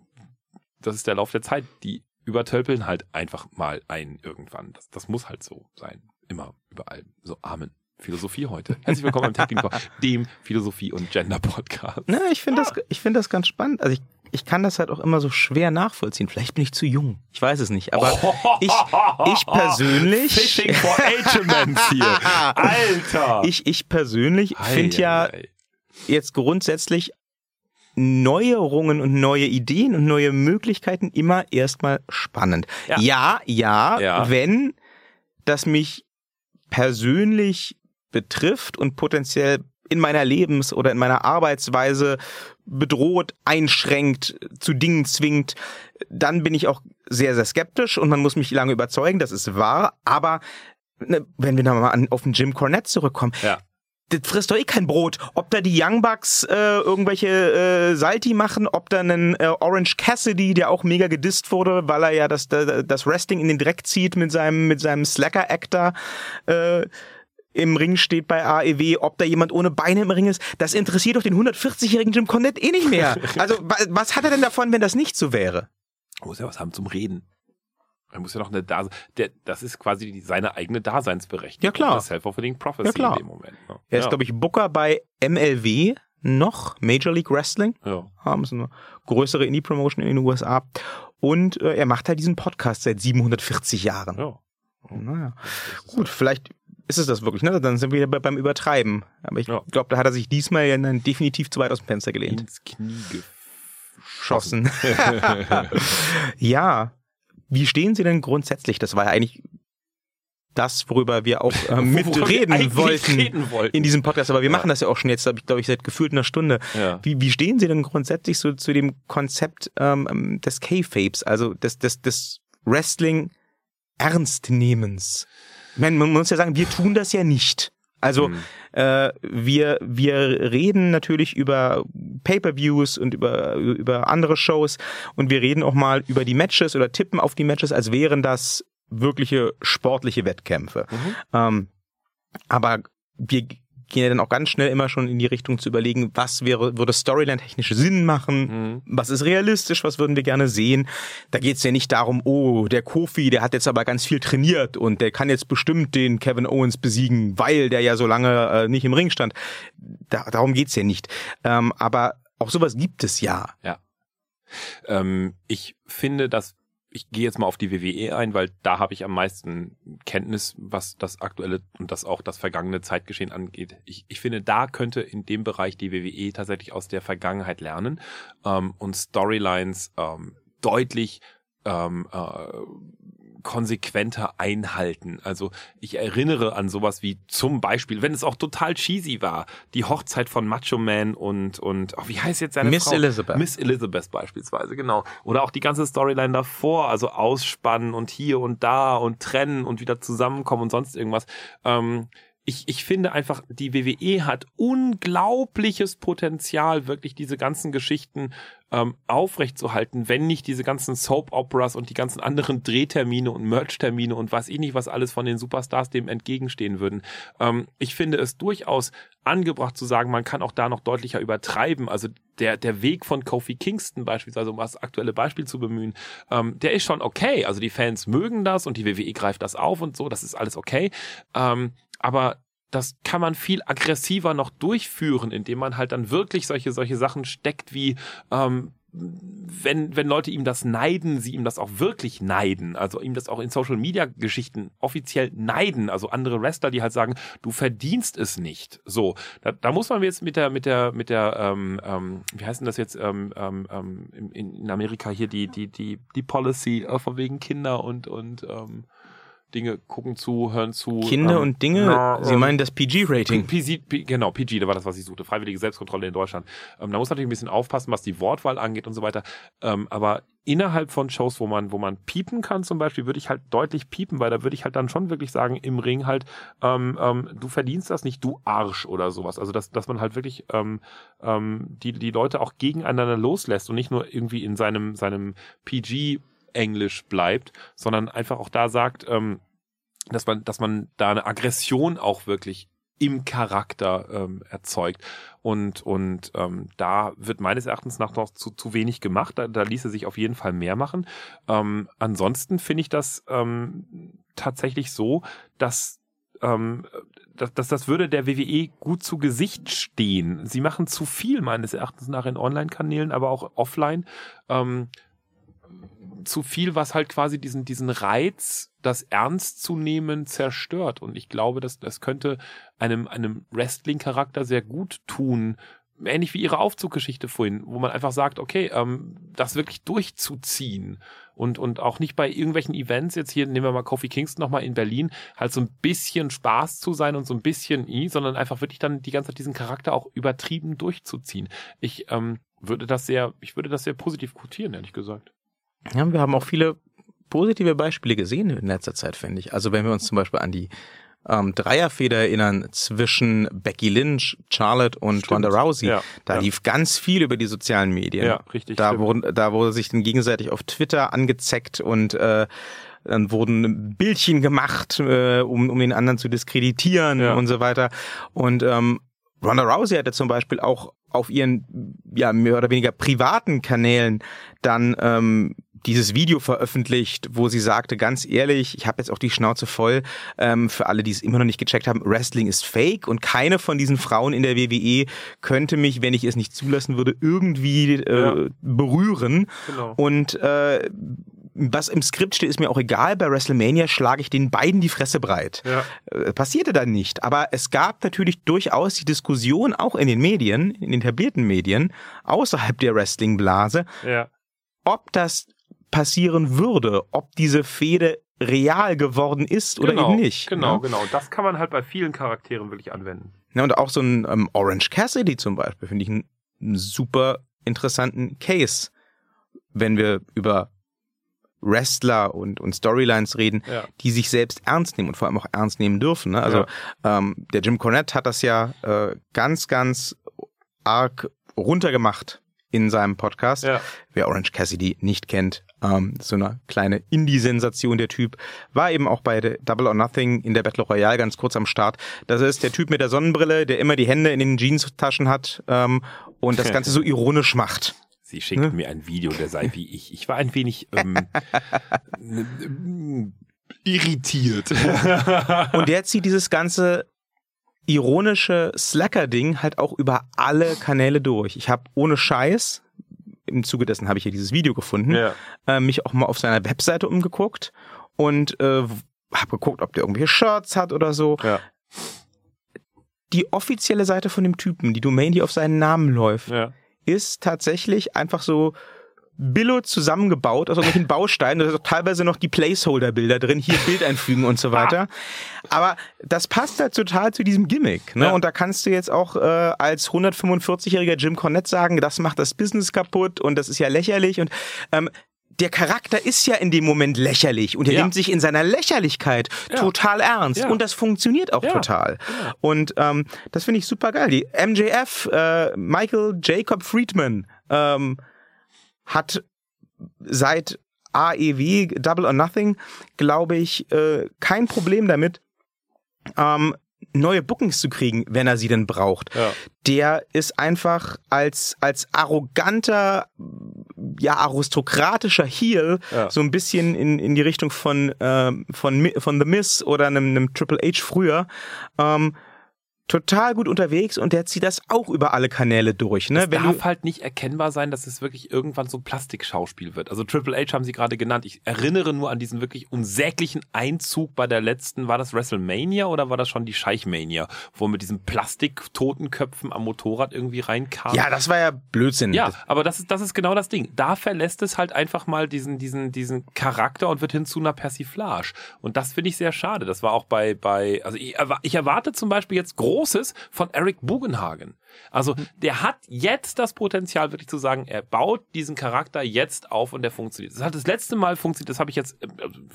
das ist der Lauf der Zeit. Die übertölpeln halt einfach mal ein irgendwann. Das, das muss halt so sein. Immer, überall. So, Amen. Philosophie heute. Herzlich willkommen im Technik, dem Philosophie- und Gender-Podcast. Na, ich finde das, ich finde das ganz spannend. Also ich, ich kann das halt auch immer so schwer nachvollziehen. Vielleicht bin ich zu jung. Ich weiß es nicht. Aber ich, ich persönlich, Fishing for Agements hier. Alter! ich, ich persönlich finde ja jetzt grundsätzlich Neuerungen und neue Ideen und neue Möglichkeiten immer erstmal spannend. Ja. Ja, ja, Ja. wenn das mich persönlich betrifft und potenziell in meiner Lebens- oder in meiner Arbeitsweise bedroht, einschränkt, zu Dingen zwingt, dann bin ich auch sehr, sehr skeptisch und man muss mich lange überzeugen, das ist wahr, aber ne, wenn wir nochmal auf den Jim Cornette zurückkommen, Ja. Das frisst doch eh kein Brot. Ob da die Young Bucks äh, irgendwelche äh, Salti machen, ob da einen äh, Orange Cassidy, der auch mega gedisst wurde, weil er ja das, das, das Wrestling in den Dreck zieht mit seinem, mit seinem Slacker-Actor, äh, im Ring steht bei AEW, ob da jemand ohne Beine im Ring ist, das interessiert doch den 140-jährigen Jim Cornette eh nicht mehr. Also, wa was hat er denn davon, wenn das nicht so wäre? Muss ja was haben zum Reden. Er muss ja noch eine Dase der, das ist quasi die, seine eigene Daseinsberechtigung. Ja, klar. Das Self-fulfilling Prophecy Ja, klar. in dem Moment. Ne? Er ist, ja. glaube ich, Booker bei MLW noch, Major League Wrestling. ja. haben, ist eine größere Indie-Promotion in den USA. Und äh, er macht halt diesen Podcast seit 740 Jahren. ja. Naja. Gut, vielleicht ist es das wirklich, ne? Dann sind wir wieder beim Übertreiben. Aber ich Ja. glaube, da hat er sich diesmal ja dann definitiv zu weit aus dem Fenster gelehnt. ins Knie Schossen. ja. Wie stehen Sie denn grundsätzlich? Das war ja eigentlich das, worüber wir auch äh, mitreden wollten reden wollten. in diesem Podcast. Aber wir Ja. machen das ja auch schon jetzt, glaube ich, seit gefühlt einer Stunde. Ja. Wie, wie stehen Sie denn grundsätzlich so zu dem Konzept ähm, des K-Fapes, also des, des, des Wrestling Ernstnehmens? Meine, man muss ja sagen, wir tun das ja nicht. Also Hm. äh, wir, wir reden natürlich über Pay-per-Views und über, über andere Shows und wir reden auch mal über die Matches oder tippen auf die Matches, als wären das wirkliche sportliche Wettkämpfe. Mhm. Ähm, aber wir gehen ja dann auch ganz schnell immer schon in die Richtung zu überlegen, was wäre, würde Storyline-technisch Sinn machen, Mhm. was ist realistisch, was würden wir gerne sehen. Da geht es ja nicht darum, oh, der Kofi, der hat jetzt aber ganz viel trainiert und der kann jetzt bestimmt den Kevin Owens besiegen, weil der ja so lange äh, nicht im Ring stand. Da, darum geht's ja nicht. Ähm, aber auch sowas gibt es ja. Ähm, ich finde, dass ich gehe jetzt mal auf die WWE ein, weil da habe ich am meisten Kenntnis, was das aktuelle und das auch das vergangene Zeitgeschehen angeht. Ich, ich finde, da könnte in dem Bereich die WWE tatsächlich aus der Vergangenheit lernen ähm, und Storylines ähm, deutlich ähm, äh, konsequenter einhalten. Also ich erinnere an sowas wie zum Beispiel, wenn es auch total cheesy war, die Hochzeit von Macho Man und und oh, wie heißt jetzt seine Miss Frau? Elizabeth. Miss Elizabeth beispielsweise, genau. Oder auch die ganze Storyline davor, also ausspannen und hier und da und trennen und wieder zusammenkommen und sonst irgendwas. Ähm, ich, ich finde einfach, die WWE hat unglaubliches Potenzial, wirklich diese ganzen Geschichten ähm, aufrechtzuerhalten, wenn nicht diese ganzen Soap-Operas und die ganzen anderen Drehtermine und Merch-Termine und weiß ich nicht, was alles von den Superstars dem entgegenstehen würden. Ähm, ich finde es durchaus angebracht zu sagen, man kann auch da noch deutlicher übertreiben. Also der, der Weg von Kofi Kingston beispielsweise, um das aktuelle Beispiel zu bemühen, ähm, der ist schon okay. Also die Fans mögen das und die WWE greift das auf und so, das ist alles okay. Ähm, aber das kann man viel aggressiver noch durchführen, indem man halt dann wirklich solche, solche Sachen steckt wie, ähm, wenn, wenn Leute ihm das neiden, sie ihm das auch wirklich neiden, also ihm das auch in Social Media Geschichten offiziell neiden, also andere Wrestler, die halt sagen, du verdienst es nicht. So, da, da muss man jetzt mit der, mit der, mit der, ähm, ähm, wie heißt denn das jetzt ähm, ähm, ähm, in, in Amerika hier die, die, die, die Policy äh, von wegen Kinder und, und ähm, Dinge gucken zu, hören zu. Kinder ähm, und Dinge, na, Sie ähm, meinen das PG-Rating. Genau, PG, da war das, was ich suchte. Freiwillige Selbstkontrolle in Deutschland. Ähm, da muss man natürlich ein bisschen aufpassen, was die Wortwahl angeht und so weiter. Ähm, aber innerhalb von Shows, wo man, wo man piepen kann zum Beispiel, würde ich halt deutlich piepen, weil da würde ich halt dann schon wirklich sagen, im Ring halt, ähm, ähm, du verdienst das nicht, du Arsch oder sowas. Also, dass, dass man halt wirklich ähm, ähm, die, die Leute auch gegeneinander loslässt und nicht nur irgendwie in seinem, seinem PG Englisch bleibt, sondern einfach auch da sagt, ähm, dass man, dass man da eine Aggression auch wirklich im Charakter ähm, erzeugt. Und, und ähm, da wird meines Erachtens nach noch zu, zu wenig gemacht. Da, da ließe sich auf jeden Fall mehr machen. Ähm, ansonsten finde ich das ähm, tatsächlich so, dass ähm, dass, dass das würde der WWE gut zu Gesicht stehen. Sie machen zu viel meines Erachtens nach in Online-Kanälen, aber auch offline. Ähm, zu viel, was halt quasi diesen, diesen Reiz, das ernst zu nehmen, zerstört. Und ich glaube, dass das könnte einem, einem Wrestling-Charakter sehr gut tun. Ähnlich wie ihre Aufzuggeschichte vorhin, wo man einfach sagt, okay, ähm, das wirklich durchzuziehen und, und auch nicht bei irgendwelchen Events, jetzt hier nehmen wir mal Kofi Kingston nochmal in Berlin, halt so ein bisschen Spaß zu sein und so ein bisschen i, sondern einfach wirklich dann die ganze Zeit diesen Charakter auch übertrieben durchzuziehen. Ich ähm, würde das sehr, ich würde das sehr positiv quotieren, ehrlich gesagt. Ja, wir haben auch viele positive Beispiele gesehen in letzter Zeit, finde ich. Also wenn wir uns zum Beispiel an die ähm, Dreierfeder erinnern zwischen Becky Lynch, Charlotte und Stimmt. Ronda Rousey. Ja, Da ja. lief ganz viel über die sozialen Medien. Ja, richtig, Da stimmt. wurden, da wurde sich dann gegenseitig auf Twitter angezeckt und äh, dann wurden Bildchen gemacht, äh, um, um den anderen zu diskreditieren Ja. und so weiter. Und ähm, Ronda Rousey hatte zum Beispiel auch auf ihren ja mehr oder weniger privaten Kanälen dann ähm, dieses Video veröffentlicht, wo sie sagte, ganz ehrlich, ich habe jetzt auch die Schnauze voll, ähm, für alle, die es immer noch nicht gecheckt haben, Wrestling ist fake und keine von diesen Frauen in der WWE könnte mich, wenn ich es nicht zulassen würde, irgendwie äh, Ja. berühren. Genau. Und äh, was im Skript steht, ist mir auch egal. Bei WrestleMania schlage ich den beiden die Fresse breit. Ja. Äh, passierte dann nicht. Aber es gab natürlich durchaus die Diskussion, auch in den Medien, in den etablierten Medien, außerhalb der Wrestling-Blase, Ja. ob das passieren würde, ob diese Fehde real geworden ist oder genau, eben nicht. Genau, ne? genau. Das kann man halt bei vielen Charakteren wirklich anwenden. Ja, und auch so ein ähm, Orange Cassidy zum Beispiel finde ich einen, einen super interessanten Case, wenn wir über Wrestler und, und Storylines reden, Ja. die sich selbst ernst nehmen und vor allem auch ernst nehmen dürfen. Ne? Also ähm, der Jim Cornette hat das ja äh, ganz, ganz arg runtergemacht in seinem Podcast. Ja. Wer Orange Cassidy nicht kennt, ähm, so eine kleine Indie-Sensation der Typ, war eben auch bei Double or Nothing in der Battle Royale ganz kurz am Start. Das ist der Typ mit der Sonnenbrille, der immer die Hände in den Jeanstaschen hat ähm, und das Ganze so ironisch macht. Sie schickt Ne? mir ein Video, der sei wie ich. Ich war ein wenig ähm, n- irritiert. Und der zieht dieses ganze ironische Slacker-Ding halt auch über alle Kanäle durch. Ich habe ohne Scheiß, im Zuge dessen habe ich hier dieses Video gefunden, ja. äh, mich auch mal auf seiner Webseite umgeguckt und äh, habe geguckt, ob der irgendwelche Shirts hat oder so. Ja. Die offizielle Seite von dem Typen, die Domain, die auf seinen Namen läuft, Ja. ist tatsächlich einfach so Billo zusammengebaut aus irgendwelchen Bausteinen. Da sind auch teilweise noch die Placeholder-Bilder drin, hier Bild einfügen und so weiter. Aber das passt halt total zu diesem Gimmick. Ne? Ja. Und da kannst du jetzt auch äh, als 145-jähriger Jim Cornette sagen, das macht das Business kaputt und das ist ja lächerlich. Und ähm, der Charakter ist ja in dem Moment lächerlich und er Ja. nimmt sich in seiner Lächerlichkeit Ja. total ernst. Ja. Und das funktioniert auch total. Und ähm, das finde ich super geil. Die MJF, äh, Michael Jacob Friedman, ähm, hat seit AEW Double or Nothing, glaube ich, äh, kein Problem damit, ähm, neue Bookings zu kriegen, wenn er sie denn braucht. Ja. Der ist einfach als, als arroganter, ja, aristokratischer Heel Ja. so ein bisschen in, in die Richtung von, ähm, von, von The Miz oder einem, einem Triple H früher. Ähm, total gut unterwegs und der zieht das auch über alle Kanäle durch. Ne? Es darf halt nicht erkennbar sein, dass es wirklich irgendwann so ein Plastikschauspiel wird. Also Triple H haben sie gerade genannt. Ich erinnere nur an diesen wirklich unsäglichen Einzug bei der letzten, war das WrestleMania oder war das schon die Scheichmania, wo er mit diesen Plastik-Totenköpfen am Motorrad irgendwie reinkam? ja, das war ja Blödsinn. Ja, aber das ist, das ist genau das Ding. Da verlässt es halt einfach mal diesen, diesen, diesen Charakter und wird hin zu einer Persiflage. Und das finde ich sehr schade. Das war auch bei, bei, also ich, ich erwarte zum Beispiel jetzt Großes von Eric Bugenhagen. Also der hat jetzt das Potenzial, wirklich zu sagen, er baut diesen Charakter jetzt auf und der funktioniert. Das hat das letzte Mal funktioniert, das habe ich jetzt äh,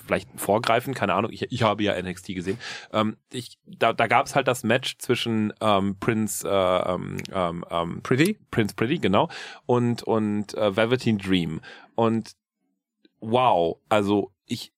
vielleicht vorgreifen, keine Ahnung, ich, ich habe ja NXT gesehen. Ähm, ich, da da gab es halt das Match zwischen ähm, Prince äh, ähm, ähm, ähm, Pretty? Prince Pretty, genau, und, und äh, Velveteen Dream. Und wow, also ich,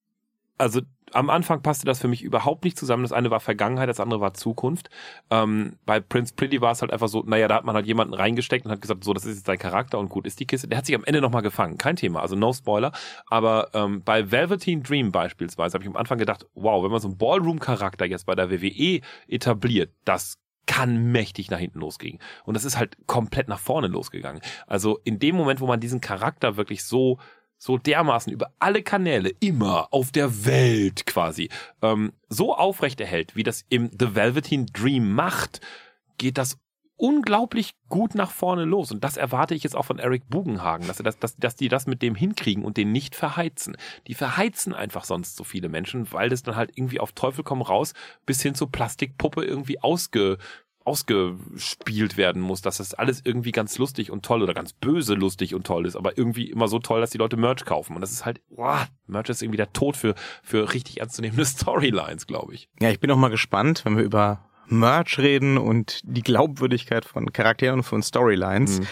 also am Anfang passte das für mich überhaupt nicht zusammen. Das eine war Vergangenheit, das andere war Zukunft. Ähm, bei Prince Pretty war es halt einfach so, naja, da hat man halt jemanden reingesteckt und hat gesagt, so, das ist jetzt dein Charakter und gut ist die Kiste. Der hat sich am Ende nochmal gefangen, kein Thema, also no Spoiler. Aber ähm, bei Velveteen Dream beispielsweise habe ich am Anfang gedacht, wow, wenn man so einen Ballroom-Charakter jetzt bei der WWE etabliert, das kann mächtig nach hinten losgehen. Und das ist halt komplett nach vorne losgegangen. Also in dem Moment, wo man diesen Charakter wirklich so so dermaßen über alle Kanäle immer auf der Welt quasi ähm, so aufrechterhält, wie das im The Velveteen Dream macht, geht das unglaublich gut nach vorne los. Und das erwarte ich jetzt auch von Eric Bugenhagen, dass, er das, dass, dass die das mit dem hinkriegen und den nicht verheizen. Die verheizen einfach sonst so viele Menschen, weil das dann halt irgendwie auf Teufel komm raus bis hin zur Plastikpuppe irgendwie ausge, ausgespielt werden muss, dass das alles irgendwie ganz lustig und toll oder ganz böse lustig und toll ist, aber irgendwie immer so toll, dass die Leute Merch kaufen. Und das ist halt, boah, Merch ist irgendwie der Tod für, für richtig ernstzunehmende Storylines, glaube ich. Ja, ich bin auch mal gespannt, wenn wir über Merch reden und die Glaubwürdigkeit von Charakteren und von Storylines. Mhm.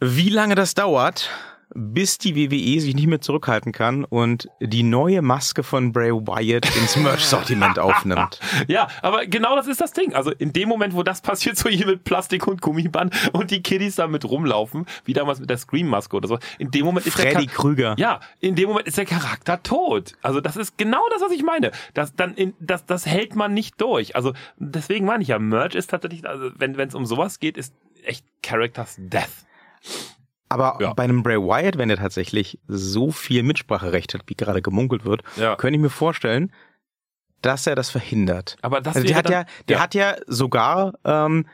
Wie lange das dauert, bis die WWE sich nicht mehr zurückhalten kann und die neue Maske von Bray Wyatt ins Merch-Sortiment aufnimmt. Ja, aber genau das ist das Ding. Also in dem Moment, wo das passiert, so hier mit Plastik und Gummiband und die Kiddies damit rumlaufen, wie damals mit der Scream-Maske oder so, in dem Moment ist der Freddy Char- Krüger. Ja, in dem Moment ist der Charakter tot. Also das ist genau das, was ich meine. Das dann in, das das hält man nicht durch. Also deswegen meine ich ja, Merch ist tatsächlich, also wenn wenn es um sowas geht, ist echt Characters Death. Aber Ja. bei einem Bray Wyatt, wenn er tatsächlich so viel Mitspracherecht hat, wie gerade gemunkelt wird, Ja. könnte ich mir vorstellen, dass er das verhindert. Aber das Also der hat dann, ja, der hat ja sogar ähm,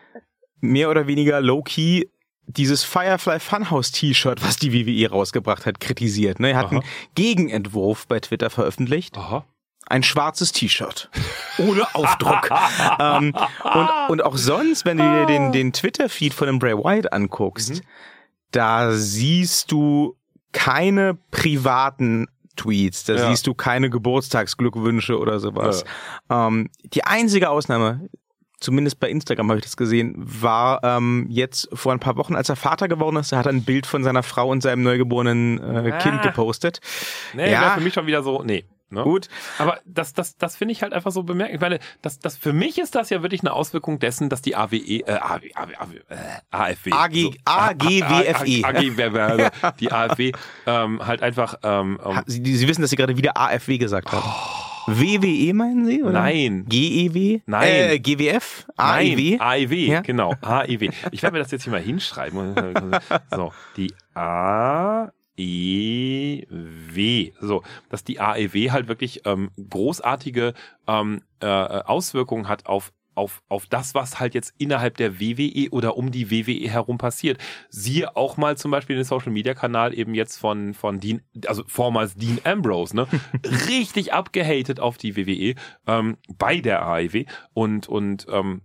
mehr oder weniger low-key dieses Firefly Funhouse T-Shirt, was die WWE rausgebracht hat, kritisiert. Ne? Er hat Aha. einen Gegenentwurf bei Twitter veröffentlicht. Aha. Ein schwarzes T-Shirt. Ohne Aufdruck. ähm, und, und auch sonst, wenn du dir den, den Twitter-Feed von dem Bray Wyatt anguckst, Mhm. Da siehst du keine privaten Tweets, da Ja. siehst du keine Geburtstagsglückwünsche oder sowas. Ähm, die einzige Ausnahme, zumindest bei Instagram habe ich das gesehen, war ähm, jetzt vor ein paar Wochen, als er Vater geworden ist, da hat er ein Bild von seiner Frau und seinem neugeborenen äh, Ah. Kind gepostet. Nee, Ja. für mich schon wieder so, nee. Ne? Gut, Aber das, das, das finde ich halt einfach so bemerkenswert. Ich meine, das, das, für mich ist das ja wirklich eine Auswirkung dessen, dass die AWE, äh, AW, AW, AW, äh, AFW. AG, AGWFE. AGWFE, die AFW, ähm, halt einfach, ähm, ähm, Sie, Sie wissen, dass Sie gerade wieder AFW gesagt haben. WWE meinen Sie? Oder? Nein. GEW? Nein. Äh, GWF? AEW? Nein, AEW, Ja? genau, AEW. Ich werde mir das jetzt hier mal hinschreiben. So, die AEW. So, dass die AEW halt wirklich ähm, großartige ähm, äh, Auswirkungen hat auf auf, auf das, was halt jetzt innerhalb der WWE oder um die WWE herum passiert. Siehe auch mal zum Beispiel den Social Media Kanal eben jetzt von, von Dean, also vormals Dean Ambrose, ne? Richtig abgehatet auf die WWE, ähm, bei der AEW. Und, und, ähm,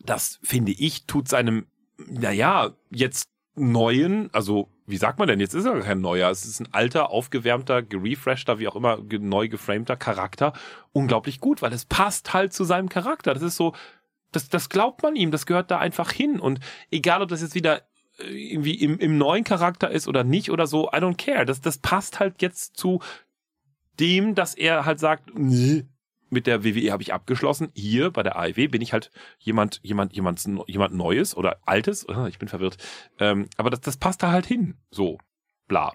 das finde ich, tut seinem, naja, jetzt neuen, also wie sagt man denn, jetzt ist er kein neuer, es ist ein alter, aufgewärmter, gerefreshter, wie auch immer, neu geframter Charakter, unglaublich gut, weil es passt halt zu seinem Charakter. Das ist so, das, das glaubt man ihm, das gehört da einfach hin. Und egal, ob das jetzt wieder äh, irgendwie im, im neuen Charakter ist oder nicht oder so, I don't care. Das, das passt halt jetzt zu dem, dass er halt sagt, nee, mit der WWE habe ich abgeschlossen. Hier bei der AEW bin ich halt jemand, jemand, jemand, jemand Neues oder Altes. Ah, Ich bin verwirrt. Ähm, aber das, das passt da halt hin. So, bla.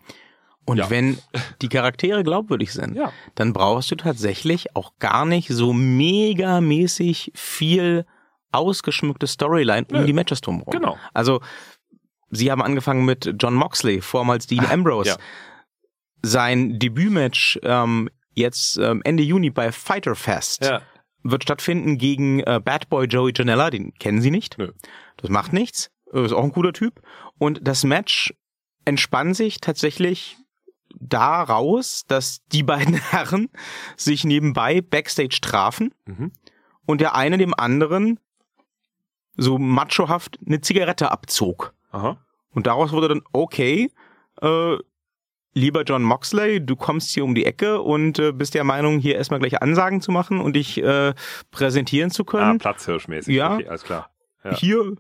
Und Ja. wenn die Charaktere glaubwürdig sind, Ja. dann brauchst du tatsächlich auch gar nicht so megamäßig viel ausgeschmückte Storyline um Nö. die Matches drumherum. Genau. Also, sie haben angefangen mit John Moxley, vormals Dean Ambrose. Ja. Sein Debütmatch ähm, jetzt ähm, Ende Juni bei Fighter Fest Ja. wird stattfinden gegen äh, Bad Boy Joey Janela, den kennen sie nicht. Nö. Das macht nichts. Äh, Ist auch ein cooler Typ. Und das Match entspann sich tatsächlich daraus, dass die beiden Herren sich nebenbei Backstage trafen Mhm. und der eine dem anderen so machohaft eine Zigarette abzog. Aha. Und daraus wurde dann, okay, äh, lieber John Moxley, du kommst hier um die Ecke und äh, bist der Meinung, hier erstmal gleich Ansagen zu machen und dich äh, präsentieren zu Ah, können. Platzhirschmäßig. Ja. Okay, alles klar. ja. Hier,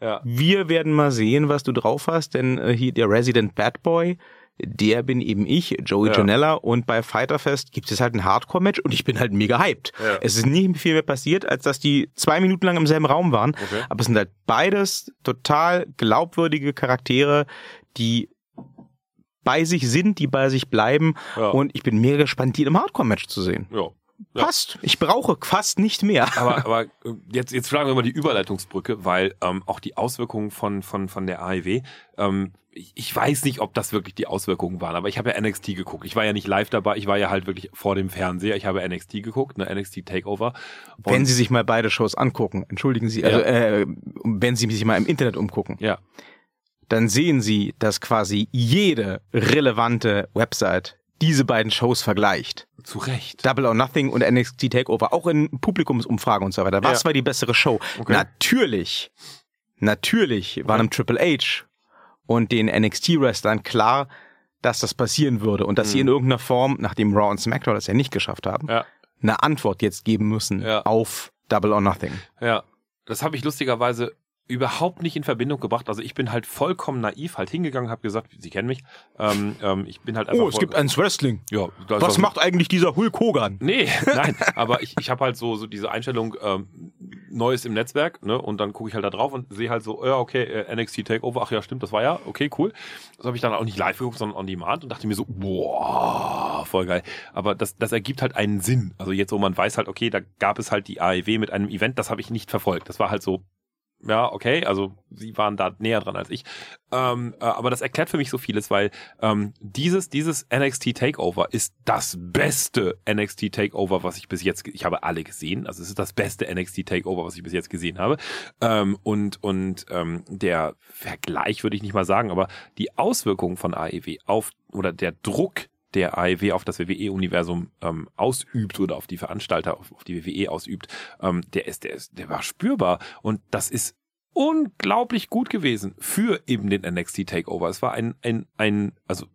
Ja. wir werden mal sehen, was du drauf hast, denn äh, hier der Resident Bad Boy, der bin eben ich, Joey Ja. Janella, und bei Fighterfest gibt es halt ein Hardcore-Match und ich bin halt mega hyped. Ja. Es ist nicht viel mehr passiert, als dass die zwei Minuten lang im selben Raum waren, Okay. aber es sind halt beides total glaubwürdige Charaktere, die bei sich sind, die bei sich bleiben Ja. und ich bin mega gespannt, die im Hardcore-Match zu sehen. ja. Ja. Passt. Ich brauche fast nicht mehr. aber, aber äh, jetzt, jetzt schlagen wir mal die Überleitungsbrücke, weil ähm, auch die Auswirkungen von, von, von der AEW, ähm, ich, weiß nicht, ob das wirklich die Auswirkungen waren, aber ich habe ja NXT geguckt. Ich war ja nicht live dabei, ich war ja halt wirklich vor dem Fernseher. Ich habe NXT geguckt, ne, NXT Takeover. Und, Wenn Sie sich mal beide Shows angucken, entschuldigen Sie, also äh, wenn Sie sich mal im Internet umgucken, ja, dann sehen Sie, dass quasi jede relevante Website, diese beiden Shows vergleicht, Zu Recht. Double or Nothing und NXT Takeover, auch in Publikumsumfragen und so weiter, was Ja. war die bessere Show? Okay. Natürlich, natürlich war einem Triple H und den NXT-Wrestlern klar, dass das passieren würde und dass sie in irgendeiner Form, nachdem Raw und SmackDown das ja nicht geschafft haben, Mhm. Ja. eine Antwort jetzt geben müssen Ja. auf Double or Nothing. Ja, das habe ich lustigerweise überhaupt nicht in Verbindung gebracht. Also ich bin halt vollkommen naiv halt hingegangen, habe gesagt, Sie kennen mich. Ähm, ähm, ich bin halt einfach. Oh, es gibt eins Wrestling. Ja, das Was macht eigentlich dieser Hulk Hogan? Nee, nein, aber ich, ich habe halt so, so diese Einstellung, ähm, Neues im Netzwerk, ne? Und dann gucke ich halt da drauf und sehe halt so, ja, okay, äh, NXT Takeover, ach ja, stimmt, das war ja, okay, cool. Das habe ich dann auch nicht live geguckt, sondern on demand und dachte mir so, boah, voll geil. Aber das, das ergibt halt einen Sinn. Also jetzt, wo man weiß halt, okay, da gab es halt die AEW mit einem Event, das habe ich nicht verfolgt. Das war halt so, ja, okay, also sie waren da näher dran als ich. Ähm, äh, aber das erklärt für mich so vieles, weil ähm, dieses, dieses NXT Takeover ist das beste NXT Takeover, was ich bis jetzt, ich habe alle gesehen, also es ist das beste NXT Takeover, was ich bis jetzt gesehen habe. Ähm, und und ähm, der Vergleich würde ich nicht mal sagen, aber die Auswirkungen von AEW auf oder der Druck der AEW auf das WWE-Universum ähm, ausübt oder auf die Veranstalter, auf, auf die WWE ausübt, ähm, der ist, der ist, der war spürbar und das ist unglaublich gut gewesen für eben den NXT Takeover. Es war ein, ein, ein, also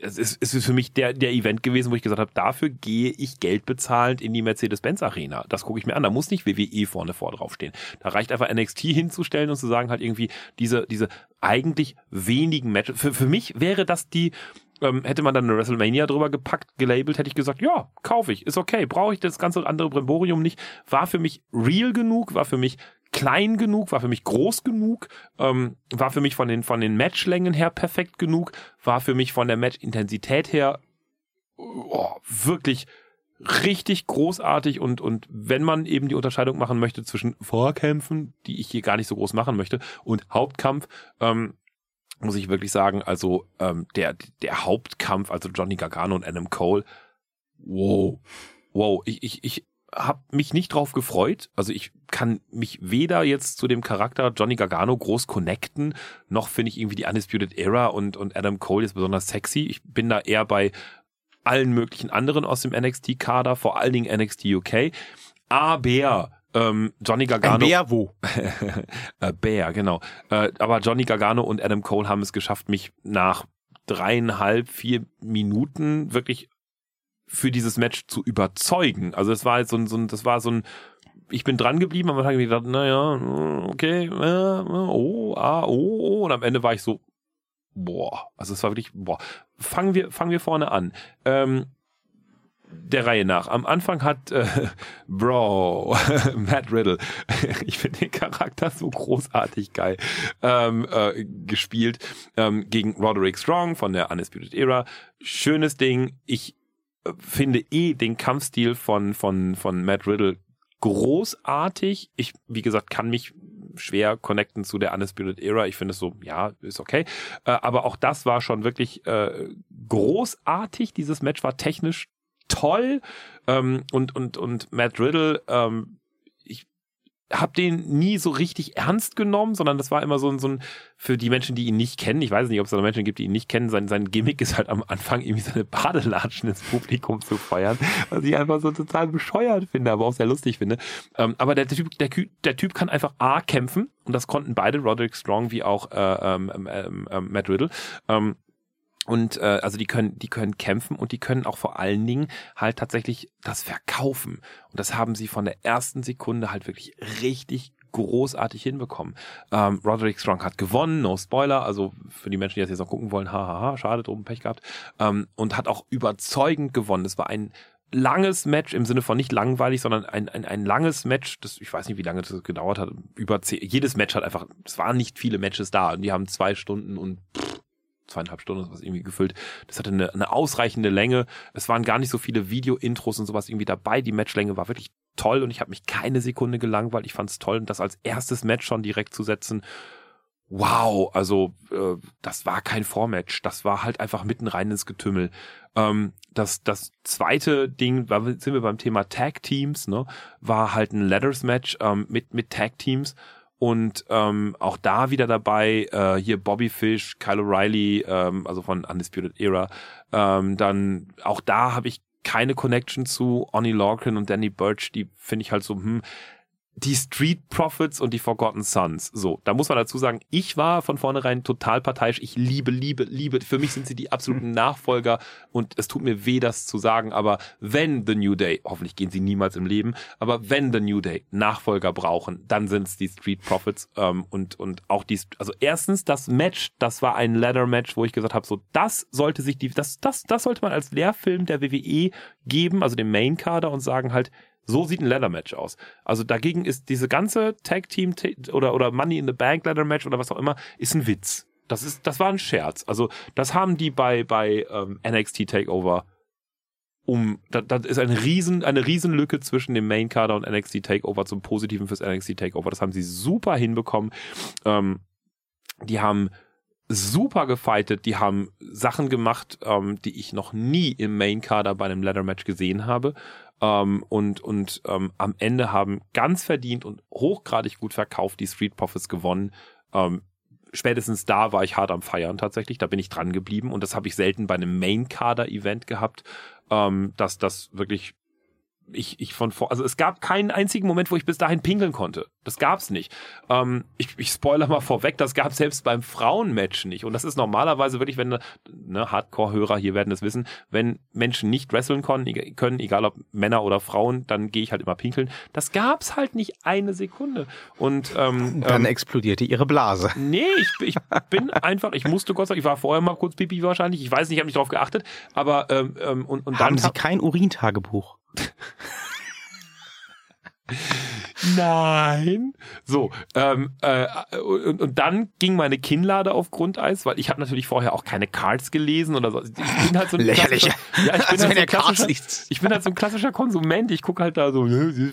es ist, es ist für mich der, der Event gewesen, wo ich gesagt habe, dafür gehe ich Geld bezahlend in die Mercedes-Benz Arena. Das gucke ich mir an. Da muss nicht WWE vorne vor draufstehen. Da reicht einfach NXT hinzustellen und zu sagen halt irgendwie diese, diese eigentlich wenigen Matches. Für, für mich wäre das die, ähm, hätte man dann eine WrestleMania drüber gepackt, gelabelt, hätte ich gesagt, ja, kaufe ich, ist okay, brauche ich das ganze andere Bremborium nicht. War für mich real genug, war für mich klein genug, war für mich groß genug, ähm, war für mich von den, von den Matchlängen her perfekt genug, war für mich von der Matchintensität her oh, wirklich richtig großartig und, und wenn man eben die Unterscheidung machen möchte zwischen Vorkämpfen, die ich hier gar nicht so groß machen möchte, und Hauptkampf, ähm, muss ich wirklich sagen, also ähm, der, der Hauptkampf, also Johnny Gargano und Adam Cole, wow, wow, ich, ich, ich habe mich nicht drauf gefreut. Also ich kann mich weder jetzt zu dem Charakter Johnny Gargano groß connecten, noch finde ich irgendwie die Undisputed Era und, und Adam Cole jetzt besonders sexy. Ich bin da eher bei allen möglichen anderen aus dem NXT-Kader, vor allen Dingen NXT UK. Aber ähm, Johnny Ein Gargano. Bär wo? äh, Bär, genau. Äh, aber Johnny Gargano und Adam Cole haben es geschafft, mich nach dreieinhalb, vier Minuten wirklich für dieses Match zu überzeugen. Also es war halt so ein, so ein das war so ein, ich bin dran geblieben, Anfang habe ich gedacht, naja, okay, äh, oh, ah, oh, oh, und am Ende war ich so, boah, also es war wirklich, boah, fangen wir, fangen wir vorne an. Ähm, der Reihe nach. Am Anfang hat äh, Bro, Matt Riddle, ich finde den Charakter so großartig geil, ähm, äh, gespielt ähm, gegen Roderick Strong von der Undisputed Era. Schönes Ding. Ich äh, finde eh den Kampfstil von, von, von Matt Riddle großartig. Ich, wie gesagt, kann mich schwer connecten zu der Undisputed Era. Ich finde es so, ja, ist okay. Äh, aber auch das war schon wirklich äh, großartig. Dieses Match war technisch toll. Ähm, und, und, und Matt Riddle, ähm, ich habe den nie so richtig ernst genommen, sondern das war immer so ein, so ein, für die Menschen, die ihn nicht kennen, ich weiß nicht, ob es da Menschen gibt, die ihn nicht kennen, sein, sein Gimmick ist halt am Anfang irgendwie seine Badelatschen ins Publikum zu feuern, was ich einfach so total bescheuert finde, aber auch sehr lustig finde. Ähm, aber der Typ, der, der Typ kann einfach A kämpfen und das konnten beide, Roderick Strong wie auch äh, ähm, ähm, ähm, Matt Riddle. Ähm, und äh, also die können, die können kämpfen und die können auch vor allen Dingen halt tatsächlich das verkaufen. Und das haben sie von der ersten Sekunde halt wirklich richtig großartig hinbekommen. Ähm, Roderick Strong hat gewonnen, no Spoiler, also für die Menschen, die das jetzt noch gucken wollen, hahaha, schade, drum Pech gehabt. Ähm, und hat auch überzeugend gewonnen. Es war ein langes Match im Sinne von nicht langweilig, sondern ein, ein, ein langes Match, das, ich weiß nicht, wie lange das gedauert hat, über zehn, jedes Match hat einfach, es waren nicht viele Matches da und die haben zwei Stunden und pff, zweieinhalb Stunden was irgendwie gefüllt. Das hatte eine, eine ausreichende Länge. Es waren gar nicht so viele Video-Intros und sowas irgendwie dabei. Die Matchlänge war wirklich toll und ich habe mich keine Sekunde gelangweilt. Ich fand es toll, das als erstes Match schon direkt zu setzen. Wow, also äh, das war kein Vormatch, das war halt einfach mitten rein ins Getümmel. Ähm, das, das zweite Ding, war, sind wir beim Thema Tag Teams, ne, war halt ein Ladders Match ähm, mit, mit Tag Teams Und ähm, auch da wieder dabei, äh, hier Bobby Fish, Kyle O'Reilly, ähm, also von Undisputed Era. Ähm, dann auch da habe ich keine Connection zu Oni Lorcan und Danny Birch, die finde ich halt so, hm, die Street Profits und die Forgotten Sons. So, da muss man dazu sagen, ich war von vornherein total parteiisch. Ich liebe, liebe, liebe. Für mich sind sie die absoluten Nachfolger und es tut mir weh, das zu sagen, aber wenn The New Day, hoffentlich gehen sie niemals im Leben, aber wenn The New Day Nachfolger brauchen, dann sind es die Street Profits ähm, und, und auch die, also erstens das Match, das war ein Ladder Match, wo ich gesagt habe, so, das sollte sich die, das, das, das sollte man als Lehrfilm der WWE geben, also dem Main Kader und sagen halt, so sieht ein Ladder Match aus. Also dagegen ist diese ganze Tag Team oder, oder Money in the Bank Ladder Match oder was auch immer, ist ein Witz. Das ist, das war ein Scherz. Also das haben die bei, bei ähm, NXT Takeover um, da, da ist eine riesen, eine Riesenlücke zwischen dem Main Kader und NXT Takeover zum Positiven fürs NXT Takeover. Das haben sie super hinbekommen. Ähm, die haben super gefightet, die haben Sachen gemacht, ähm, die ich noch nie im Main Kader bei einem Ladder Match gesehen habe. Ähm, und und ähm, am Ende haben ganz verdient und hochgradig gut verkauft die Street Profits gewonnen. Ähm, spätestens da war ich hart am Feiern tatsächlich. Da bin ich dran geblieben und das habe ich selten bei einem Main-Kader-Event gehabt, ähm, dass das wirklich ich, ich von vor, also es gab keinen einzigen Moment, wo ich bis dahin pinkeln konnte. Das gab's nicht. Ähm, ich, ich spoiler mal vorweg, das gab selbst beim Frauenmatch nicht. Und das ist normalerweise wirklich, wenn ne, Hardcore-Hörer hier werden es wissen, wenn Menschen nicht wresteln können, können, egal ob Männer oder Frauen, dann gehe ich halt immer pinkeln. Das gab's halt nicht eine Sekunde. Und ähm, dann ähm, explodierte ihre Blase. Nee, ich, ich bin einfach, ich musste Gott sei Dank, ich war vorher mal kurz Pipi wahrscheinlich, ich weiß nicht, ich habe nicht drauf geachtet, aber ähm, ähm, und, und Haben dann Sie kein Urintagebuch? Nein. So, ähm, äh, und, und dann ging meine Kinnlade auf Grundeis, weil ich habe natürlich vorher auch keine Cards gelesen oder so. Ich bin halt so ein Lächerlich. Ja, ich bin, Also halt so ein ich bin halt so ein klassischer Konsument. Ich gucke halt da so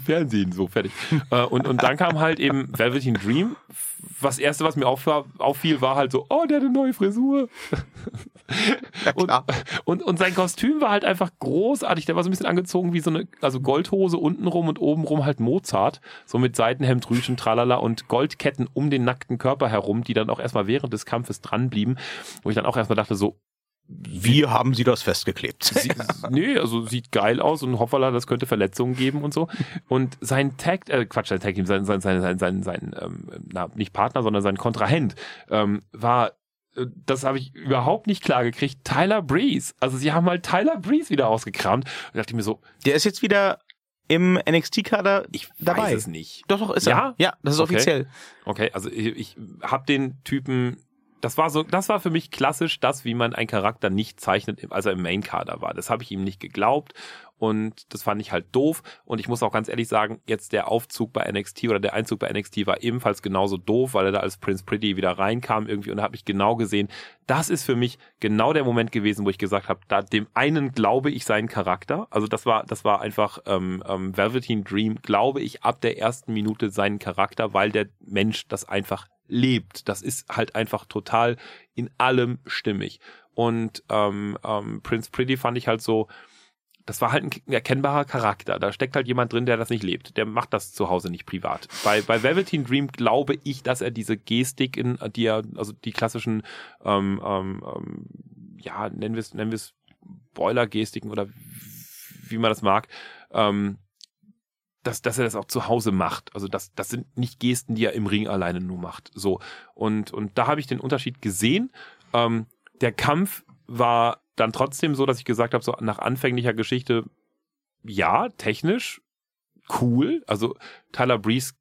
Fernsehen, so fertig. äh, und, und dann kam halt eben Velveteen Dream. Was erste, was mir auffiel, auffiel, war halt so, oh, der hat eine neue Frisur. und, klar. und, und sein Kostüm war halt einfach großartig. Der war so ein bisschen angezogen wie so eine, also Goldhose untenrum und obenrum halt Mozart. So mit Seitenhemd, Rüschen, Tralala und Goldketten um den nackten Körper herum, die dann auch erstmal während des Kampfes dran blieben. Wo ich dann auch erstmal dachte so, Wie haben Sie das festgeklebt? Sie, nee, also sieht geil aus und hoffala, das könnte Verletzungen geben und so. Und sein Tag, äh, Quatsch, sein Tag Team, sein, sein, sein, sein, sein, sein ähm, na, nicht Partner, sondern sein Kontrahent, ähm, war, äh, das habe ich überhaupt nicht klar gekriegt, Tyler Breeze. Also sie haben halt Tyler Breeze wieder ausgekramt. Und da dachte ich mir so, Der ist jetzt wieder im NXT-Kader ich dabei. weiß es nicht. Doch, doch, ist Ja? er. Ja, das ist Okay. offiziell. Okay, also ich, ich habe den Typen, das war so, das war für mich klassisch das, wie man einen Charakter nicht zeichnet, als er im Main-Kader war. Das habe ich ihm nicht geglaubt und das fand ich halt doof. Und ich muss auch ganz ehrlich sagen, jetzt der Aufzug bei NXT oder der Einzug bei NXT war ebenfalls genauso doof, weil er da als Prince Pretty wieder reinkam irgendwie und da habe ich genau gesehen, das ist für mich genau der Moment gewesen, wo ich gesagt habe, da dem einen glaube ich seinen Charakter. Also das war, das war einfach ähm, ähm, Velveteen Dream, glaube ich ab der ersten Minute seinen Charakter, weil der Mensch das einfach lebt. Das ist halt einfach total in allem stimmig. Und ähm, ähm, Prince Pretty fand ich halt so, das war halt ein erkennbarer Charakter. Da steckt halt jemand drin, der das nicht lebt. Der macht das zu Hause nicht privat. Bei, bei Velveteen Dream glaube ich, dass er diese Gestik in, die er, also die klassischen, ähm, ähm, ähm, ja, nennen wir es, nennen wir es Boiler-Gestiken oder wie man das mag, ähm, dass, dass er das auch zu Hause macht. Also das, das sind nicht Gesten, die er im Ring alleine nur macht. So. Und, und da habe ich den Unterschied gesehen. Ähm, der Kampf war dann trotzdem so, dass ich gesagt habe, so nach anfänglicher Geschichte, ja, technisch cool. Also Tyler Breeze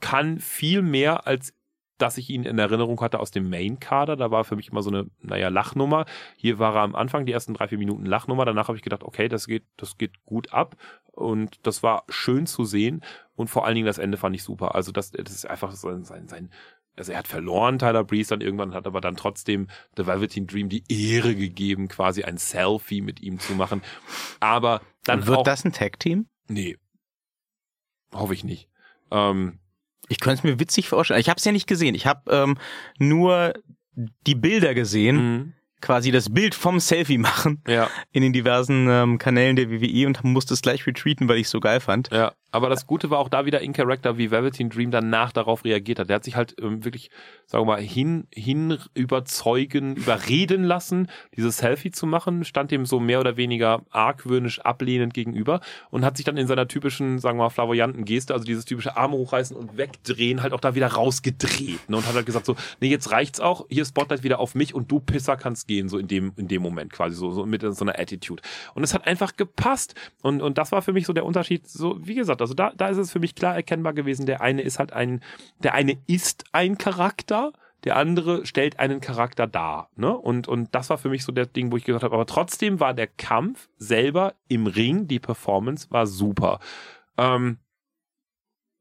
kann viel mehr, als dass ich ihn in Erinnerung hatte aus dem Main-Kader. Da war für mich immer so eine, naja, Lachnummer. Hier war er am Anfang, die ersten drei, vier Minuten Lachnummer. Danach habe ich gedacht, okay, das geht, das geht gut ab. Und das war schön zu sehen. Und vor allen Dingen das Ende fand ich super. Also das, das ist einfach sein, sein, sein also er hat verloren, Tyler Breeze dann irgendwann, hat aber dann trotzdem The Velveteen Dream die Ehre gegeben, quasi ein Selfie mit ihm zu machen. Aber dann Und wird auch, das ein Tag-Team? nee, hoffe ich nicht. Ähm, Ich könnte es mir witzig vorstellen. Ich habe es ja nicht gesehen. Ich habe ähm, nur die Bilder gesehen, mhm. Quasi das Bild vom Selfie machen Ja. in den diversen ähm, Kanälen der WWE und musste es gleich retweeten, weil ich es so geil fand. Ja, aber das Gute war auch da wieder in Character, wie Velveteen Dream danach darauf reagiert hat. Der hat sich halt ähm, wirklich, sagen wir mal, hin, hin überzeugen, überreden lassen, dieses Selfie zu machen, stand dem so mehr oder weniger argwöhnisch ablehnend gegenüber und hat sich dann in seiner typischen, sagen wir mal, flamboyanten Geste, also dieses typische Arme hochreißen und wegdrehen, halt auch da wieder rausgedreht. Ne? Und hat halt gesagt so, nee, jetzt reicht's auch, hier Spotlight wieder auf mich und du Pisser kannst gehen, so in dem, in dem Moment quasi, so, so mit so einer Attitude. Und es hat einfach gepasst. Und, und das war für mich so der Unterschied, so, wie gesagt, also da, da ist es für mich klar erkennbar gewesen, der eine ist halt ein, der eine ist ein Charakter, der andere stellt einen Charakter dar. Ne? Und, und das war für mich so der Ding, wo ich gesagt habe, aber trotzdem war der Kampf selber im Ring, die Performance war super. Ähm,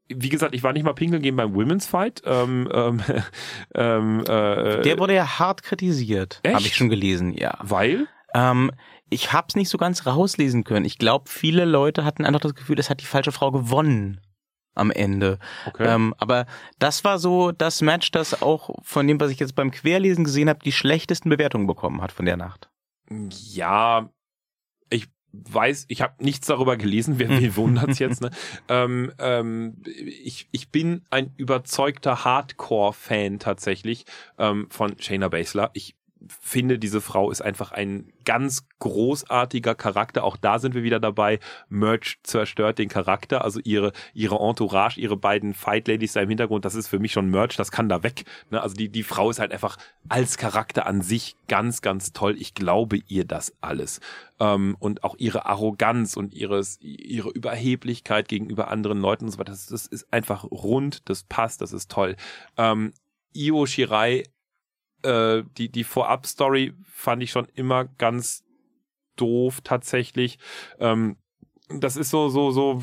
wie gesagt, ich war nicht mal pinkeln gehen beim Women's Fight. Ähm, ähm, ähm, äh, Der wurde ja hart kritisiert, Echt? habe ich schon gelesen, ja. weil? Ähm, ich hab's nicht so ganz rauslesen können. Ich glaube, viele Leute hatten einfach das Gefühl, es hat die falsche Frau gewonnen am Ende. Okay. Ähm, aber das war so das Match, das auch von dem, was ich jetzt beim Querlesen gesehen habe, die schlechtesten Bewertungen bekommen hat von der Nacht. Ja, ich weiß, ich habe nichts darüber gelesen, wer wen wundert's jetzt, ne? ähm, ähm, ich, ich bin ein überzeugter Hardcore-Fan tatsächlich ähm, von Shayna Baszler. Ich finde, diese Frau ist einfach ein ganz großartiger Charakter. Auch da sind wir wieder dabei. Merch zerstört den Charakter. Also ihre, ihre Entourage, ihre beiden Fight Ladies da im Hintergrund, das ist für mich schon Merch. Das kann da weg. Ne? Also die, die Frau ist halt einfach als Charakter an sich ganz, ganz toll. Ich glaube ihr das alles. Ähm, und auch ihre Arroganz und ihres, ihre Überheblichkeit gegenüber anderen Leuten und so weiter. Das, das ist einfach rund. Das passt. Das ist toll. Ähm, Io Shirai äh, die, die Vorab-Story fand ich schon immer ganz doof tatsächlich. Ähm, das ist so, so, so.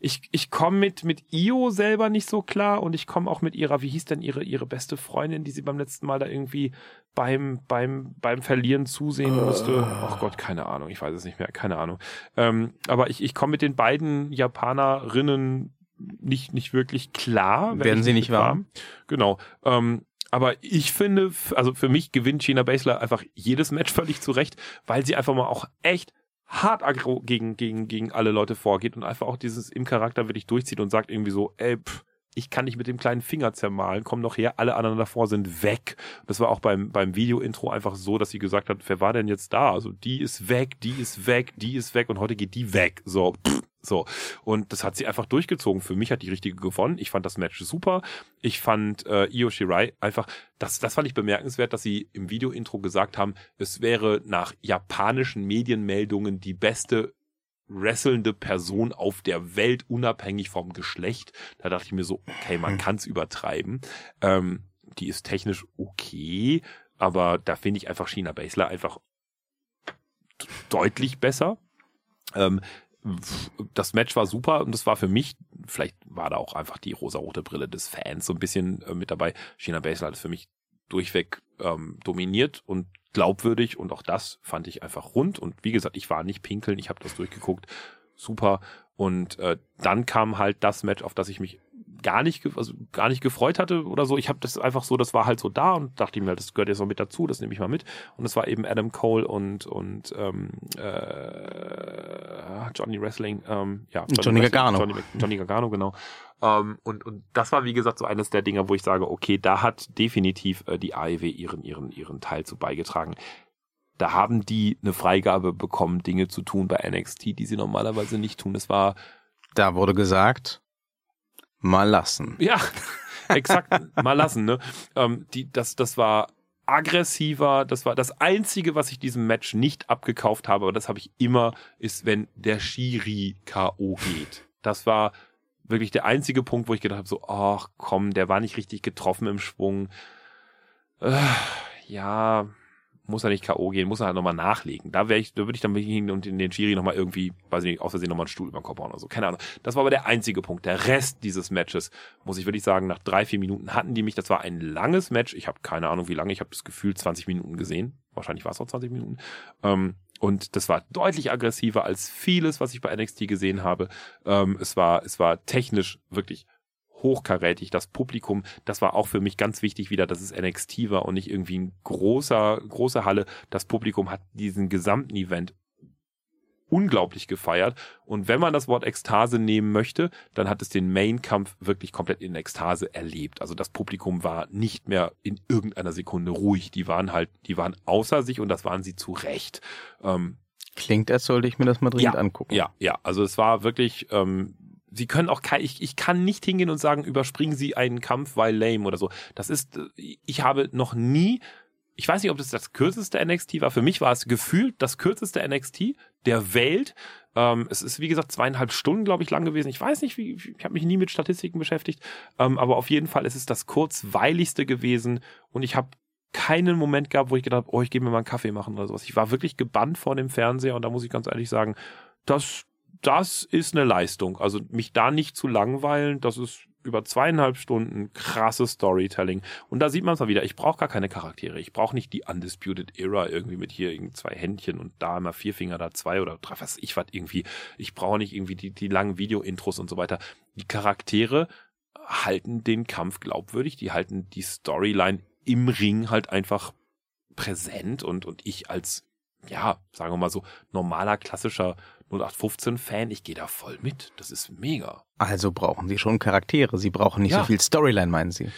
Ich, ich komme mit, mit Io selber nicht so klar und ich komme auch mit ihrer, wie hieß denn ihre, ihre beste Freundin, die sie beim letzten Mal da irgendwie beim, beim, beim Verlieren zusehen musste. Ach Gott, keine Ahnung, ich weiß es nicht mehr, keine Ahnung. Ähm, aber ich, ich komme mit den beiden Japanerinnen nicht, nicht wirklich klar. wenn Werden sie nicht warm? Genau. Ähm, aber ich finde, also für mich gewinnt Shayna Baszler einfach jedes Match völlig zurecht, weil sie einfach mal auch echt hart aggro gegen, gegen, gegen alle Leute vorgeht und einfach auch dieses im Charakter wirklich durchzieht und sagt irgendwie so, ey, pff, ich kann nicht mit dem kleinen Finger zermalen, komm doch her, alle anderen davor sind weg. Das war auch beim, beim Video-Intro einfach so, dass sie gesagt hat, wer war denn jetzt da? Also die ist weg, die ist weg, die ist weg und heute geht die weg. So, pff, so. Und das hat sie einfach durchgezogen. Für mich hat die richtige gewonnen. Ich fand das Match super. Ich fand äh, Io Shirai einfach, das, das fand ich bemerkenswert, dass sie im Video-Intro gesagt haben, es wäre nach japanischen Medienmeldungen die beste wrestlende Person auf der Welt, unabhängig vom Geschlecht. Da dachte ich mir so, okay, man kann es übertreiben. Ähm, die ist technisch okay, aber da finde ich einfach China Baszler einfach deutlich besser. Ähm, das Match war super und das war für mich, vielleicht war da auch einfach die rosarote Brille des Fans so ein bisschen äh, mit dabei. China Baszler hat es für mich durchweg ähm, dominiert und glaubwürdig und auch das fand ich einfach rund. Und wie gesagt, ich war nicht pinkeln, ich habe das durchgeguckt, super und äh, dann kam halt das Match, auf das ich mich gar nicht, also gar nicht gefreut hatte oder so. Ich habe das einfach so, das war halt so da und dachte mir, das gehört jetzt noch mit dazu, das nehme ich mal mit. Und es war eben Adam Cole und und ähm, äh, Johnny Wrestling, ähm, ja, Johnny Wrestling, Gargano. Johnny, Johnny Gargano, genau. Ähm, und und das war wie gesagt so eines der Dinger, wo ich sage, okay, da hat definitiv äh, die AEW ihren ihren ihren Teil zu beigetragen. Da haben die eine Freigabe bekommen, Dinge zu tun bei NXT, die sie normalerweise nicht tun. Das war Da wurde gesagt, mal lassen. Ja, exakt. Mal lassen, ne? Ähm, die, das, das war aggressiver. Das war das Einzige, was ich diesem Match nicht abgekauft habe, aber das habe ich immer, ist, wenn der Shiri K.O. geht. Das war wirklich der einzige Punkt, wo ich gedacht habe, so, ach komm, der war nicht richtig getroffen im Schwung. Äh, ja, muss er nicht K.O. gehen, muss er halt nochmal nachlegen. Da wäre ich, da würde ich dann hingehen und in den Schiri nochmal irgendwie, weiß ich nicht, aus Versehen nochmal einen Stuhl über den Kopf hauen oder so. Keine Ahnung. Das war aber der einzige Punkt. Der Rest dieses Matches, muss ich wirklich sagen, nach drei, vier Minuten hatten die mich. Das war ein langes Match. Ich habe keine Ahnung, wie lange. Ich habe das Gefühl 20 Minuten gesehen. Wahrscheinlich war es auch 20 Minuten. Ähm, und das war deutlich aggressiver als vieles, was ich bei NXT gesehen habe. Ähm, es war, es war technisch wirklich hochkarätig. Das Publikum, das war auch für mich ganz wichtig wieder, dass es NXT war und nicht irgendwie ein großer, große Halle. Das Publikum hat diesen gesamten Event unglaublich gefeiert. Und wenn man das Wort Ekstase nehmen möchte, dann hat es den Main-Kampf wirklich komplett in Ekstase erlebt. Also das Publikum war nicht mehr in irgendeiner Sekunde ruhig. Die waren halt, die waren außer sich und das waren sie zu Recht. Ähm, Klingt, als sollte ich mir das mal dringend ja, angucken. Ja, ja. Also es war wirklich, ähm, sie können auch ich, ich kann nicht hingehen und sagen, überspringen sie einen Kampf, weil lame oder so. Das ist, äh, ich habe noch nie ich weiß nicht, ob das das kürzeste NXT war. Für mich war es gefühlt das kürzeste NXT der Welt. Ähm, es ist, wie gesagt, zweieinhalb Stunden, glaube ich, lang gewesen. Ich weiß nicht, wie, ich habe mich nie mit Statistiken beschäftigt. Ähm, aber auf jeden Fall ist es das kurzweiligste gewesen. Und ich habe keinen Moment gehabt, wo ich gedacht habe, oh, ich gehe mir mal einen Kaffee machen oder sowas. Ich war wirklich gebannt vor dem Fernseher und da muss ich ganz ehrlich sagen, das, das ist eine Leistung. Also mich da nicht zu langweilen, das ist über zweieinhalb Stunden krasses Storytelling. Und da sieht man es mal wieder, ich brauche gar keine Charaktere. Ich brauche nicht die Undisputed Era irgendwie mit hier zwei Händchen und da immer vier Finger, da zwei oder drei, was ich was irgendwie. Ich brauche nicht irgendwie die, die langen Video-Intros und so weiter. Die Charaktere halten den Kampf glaubwürdig, die halten die Storyline im Ring halt einfach präsent und, und ich als, ja, sagen wir mal so, normaler, klassischer 0815-Fan, ich gehe da voll mit. Das ist mega. Also brauchen Sie schon Charaktere. Sie brauchen nicht ja. so viel Storyline, meinen Sie?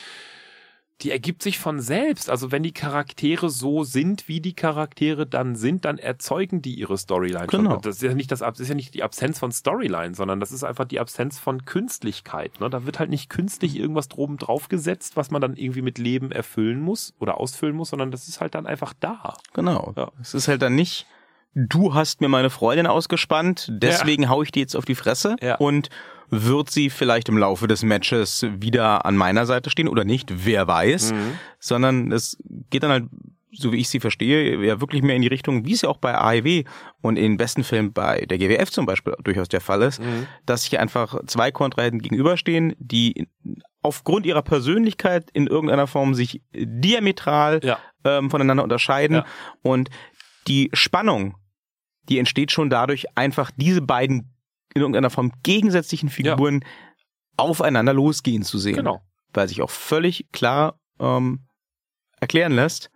Die ergibt sich von selbst. Also wenn die Charaktere so sind, wie die Charaktere dann sind, dann erzeugen die ihre Storyline. Genau. Das ist ja nicht das, das ist ja nicht die Absenz von Storyline, sondern das ist einfach die Absenz von Künstlichkeit. Ne? Da wird halt nicht künstlich irgendwas droben draufgesetzt, was man dann irgendwie mit Leben erfüllen muss oder ausfüllen muss, sondern das ist halt dann einfach da. Genau. Ja. Es ist halt dann nicht du hast mir meine Freundin ausgespannt, deswegen ja. hau ich die jetzt auf die Fresse ja. und wird sie vielleicht im Laufe des Matches wieder an meiner Seite stehen oder nicht, wer weiß, mhm. sondern es geht dann halt so wie ich sie verstehe, ja wirklich mehr in die Richtung, wie es ja auch bei AEW und in besten Fällen bei der GWF zum Beispiel durchaus der Fall ist, mhm. dass sich einfach zwei Kontrahenten gegenüberstehen, die aufgrund ihrer Persönlichkeit in irgendeiner Form sich diametral ja. ähm, voneinander unterscheiden und die Spannung, die entsteht schon dadurch, einfach diese beiden in irgendeiner Form gegensätzlichen Figuren ja. aufeinander losgehen zu sehen. Genau. Weil sich auch völlig klar ähm, erklären lässt,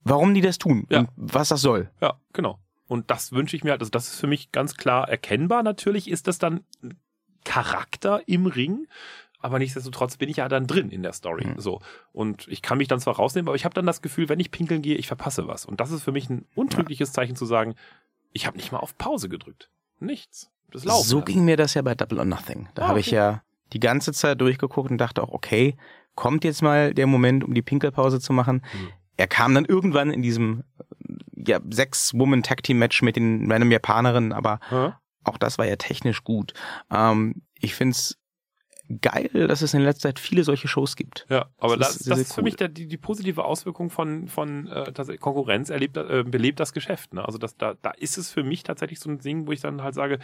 warum die das tun ja. und was das soll. Ja, genau. Und das wünsche ich mir halt, also das ist für mich ganz klar erkennbar. Natürlich ist das dann Charakter im Ring, aber nichtsdestotrotz bin ich ja dann drin in der Story. Mhm. So. Und ich kann mich dann zwar rausnehmen, aber ich habe dann das Gefühl, wenn ich pinkeln gehe, ich verpasse was. Und das ist für mich ein untrügliches. Zeichen zu sagen, ich habe nicht mal auf Pause gedrückt. Nichts. Das Laufen. So ging mir das ja bei Double or Nothing. Da ah, habe ich ja die ganze Zeit durchgeguckt und dachte auch, okay, kommt jetzt mal der Moment, um die Pinkelpause zu machen. Mhm. Er kam dann irgendwann in diesem ja, Sechs-Woman-Tag-Team-Match mit den random Japanerinnen, aber mhm. auch das war ja technisch gut. Ähm, ich find's geil, dass es in letzter Zeit viele solche Shows gibt. Ja, aber das, das ist, das ist cool. für mich der, die, die positive Auswirkung von, von äh, Konkurrenz erlebt, äh, belebt das Geschäft. Ne? Also das, da, da ist es für mich tatsächlich so ein Ding, wo ich dann halt sage,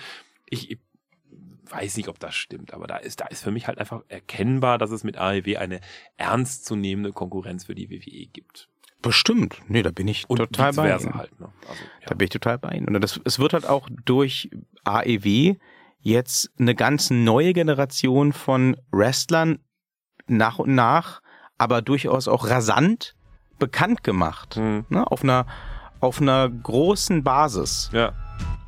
ich, ich weiß nicht, ob das stimmt, aber da ist, da ist für mich halt einfach erkennbar, dass es mit AEW eine ernstzunehmende Konkurrenz für die WWE gibt. Bestimmt. Nee, da bin ich Und total bei Ihnen. Halt, ne? also, ja. Da bin ich total bei Ihnen. Und das, es wird halt auch durch AEW jetzt eine ganz neue Generation von Wrestlern nach und nach, aber durchaus auch rasant bekannt gemacht. Mhm. Ne? Auf einer auf einer großen Basis. Ja.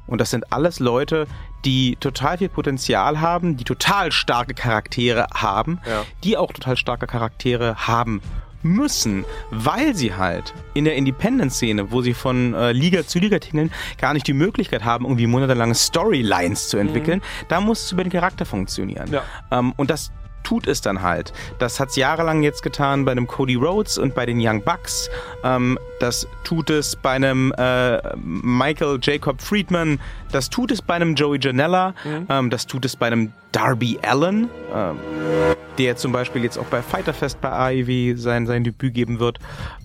Und das sind alles Leute, die total viel Potenzial haben, die total starke Charaktere haben, ja. die auch total starke Charaktere haben müssen, weil sie halt in der Independent-Szene, wo sie von äh, Liga zu Liga tingeln, gar nicht die Möglichkeit haben, irgendwie monatelange Storylines zu entwickeln. Mhm. Da muss es über den Charakter funktionieren. Ja. Ähm, und das tut es dann halt. Das hat es jahrelang jetzt getan bei einem Cody Rhodes und bei den Young Bucks. Ähm, das tut es bei einem äh, Michael Jacob Friedman. Das tut es bei einem Joey Janella. Mhm. Ähm, das tut es bei einem Darby Allen, ähm, der zum Beispiel jetzt auch bei Fighterfest bei AEW sein, sein Debüt geben wird.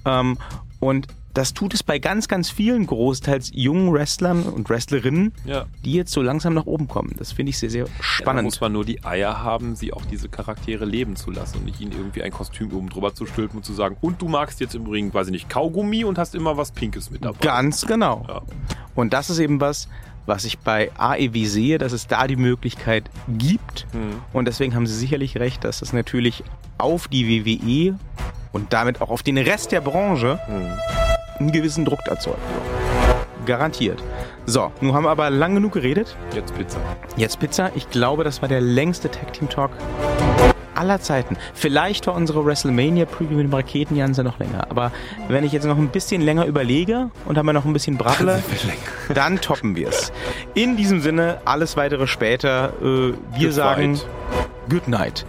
Ähm, und das tut es bei ganz, ganz vielen großteils jungen Wrestlern und Wrestlerinnen, ja. die jetzt so langsam nach oben kommen. Das finde ich sehr, sehr spannend. Ja, muss man nur die Eier haben, sie auch diese Charaktere leben zu lassen und nicht ihnen irgendwie ein Kostüm oben drüber zu stülpen und zu sagen, und du magst jetzt im Übrigen, weiß ich nicht, Kaugummi und hast immer was Pinkes mit dabei. Ganz genau. Ja. Und das ist eben was, was ich bei AEW sehe, dass es da die Möglichkeit gibt. Hm. Und deswegen haben Sie sicherlich recht, dass das natürlich auf die WWE und damit auch auf den Rest der Branche Hm. einen gewissen Druck erzeugt. Garantiert. So, nun haben wir aber lang genug geredet. Jetzt Pizza. Jetzt Pizza. Ich glaube, das war der längste Tag Team Talk aller Zeiten. Vielleicht war unsere WrestleMania Preview mit dem Raketenjanse noch länger. Aber wenn ich jetzt noch ein bisschen länger überlege und haben wir noch ein bisschen Brabble, dann toppen wir es. In diesem Sinne, alles weitere später. Äh, wir Good sagen fight. Good Night.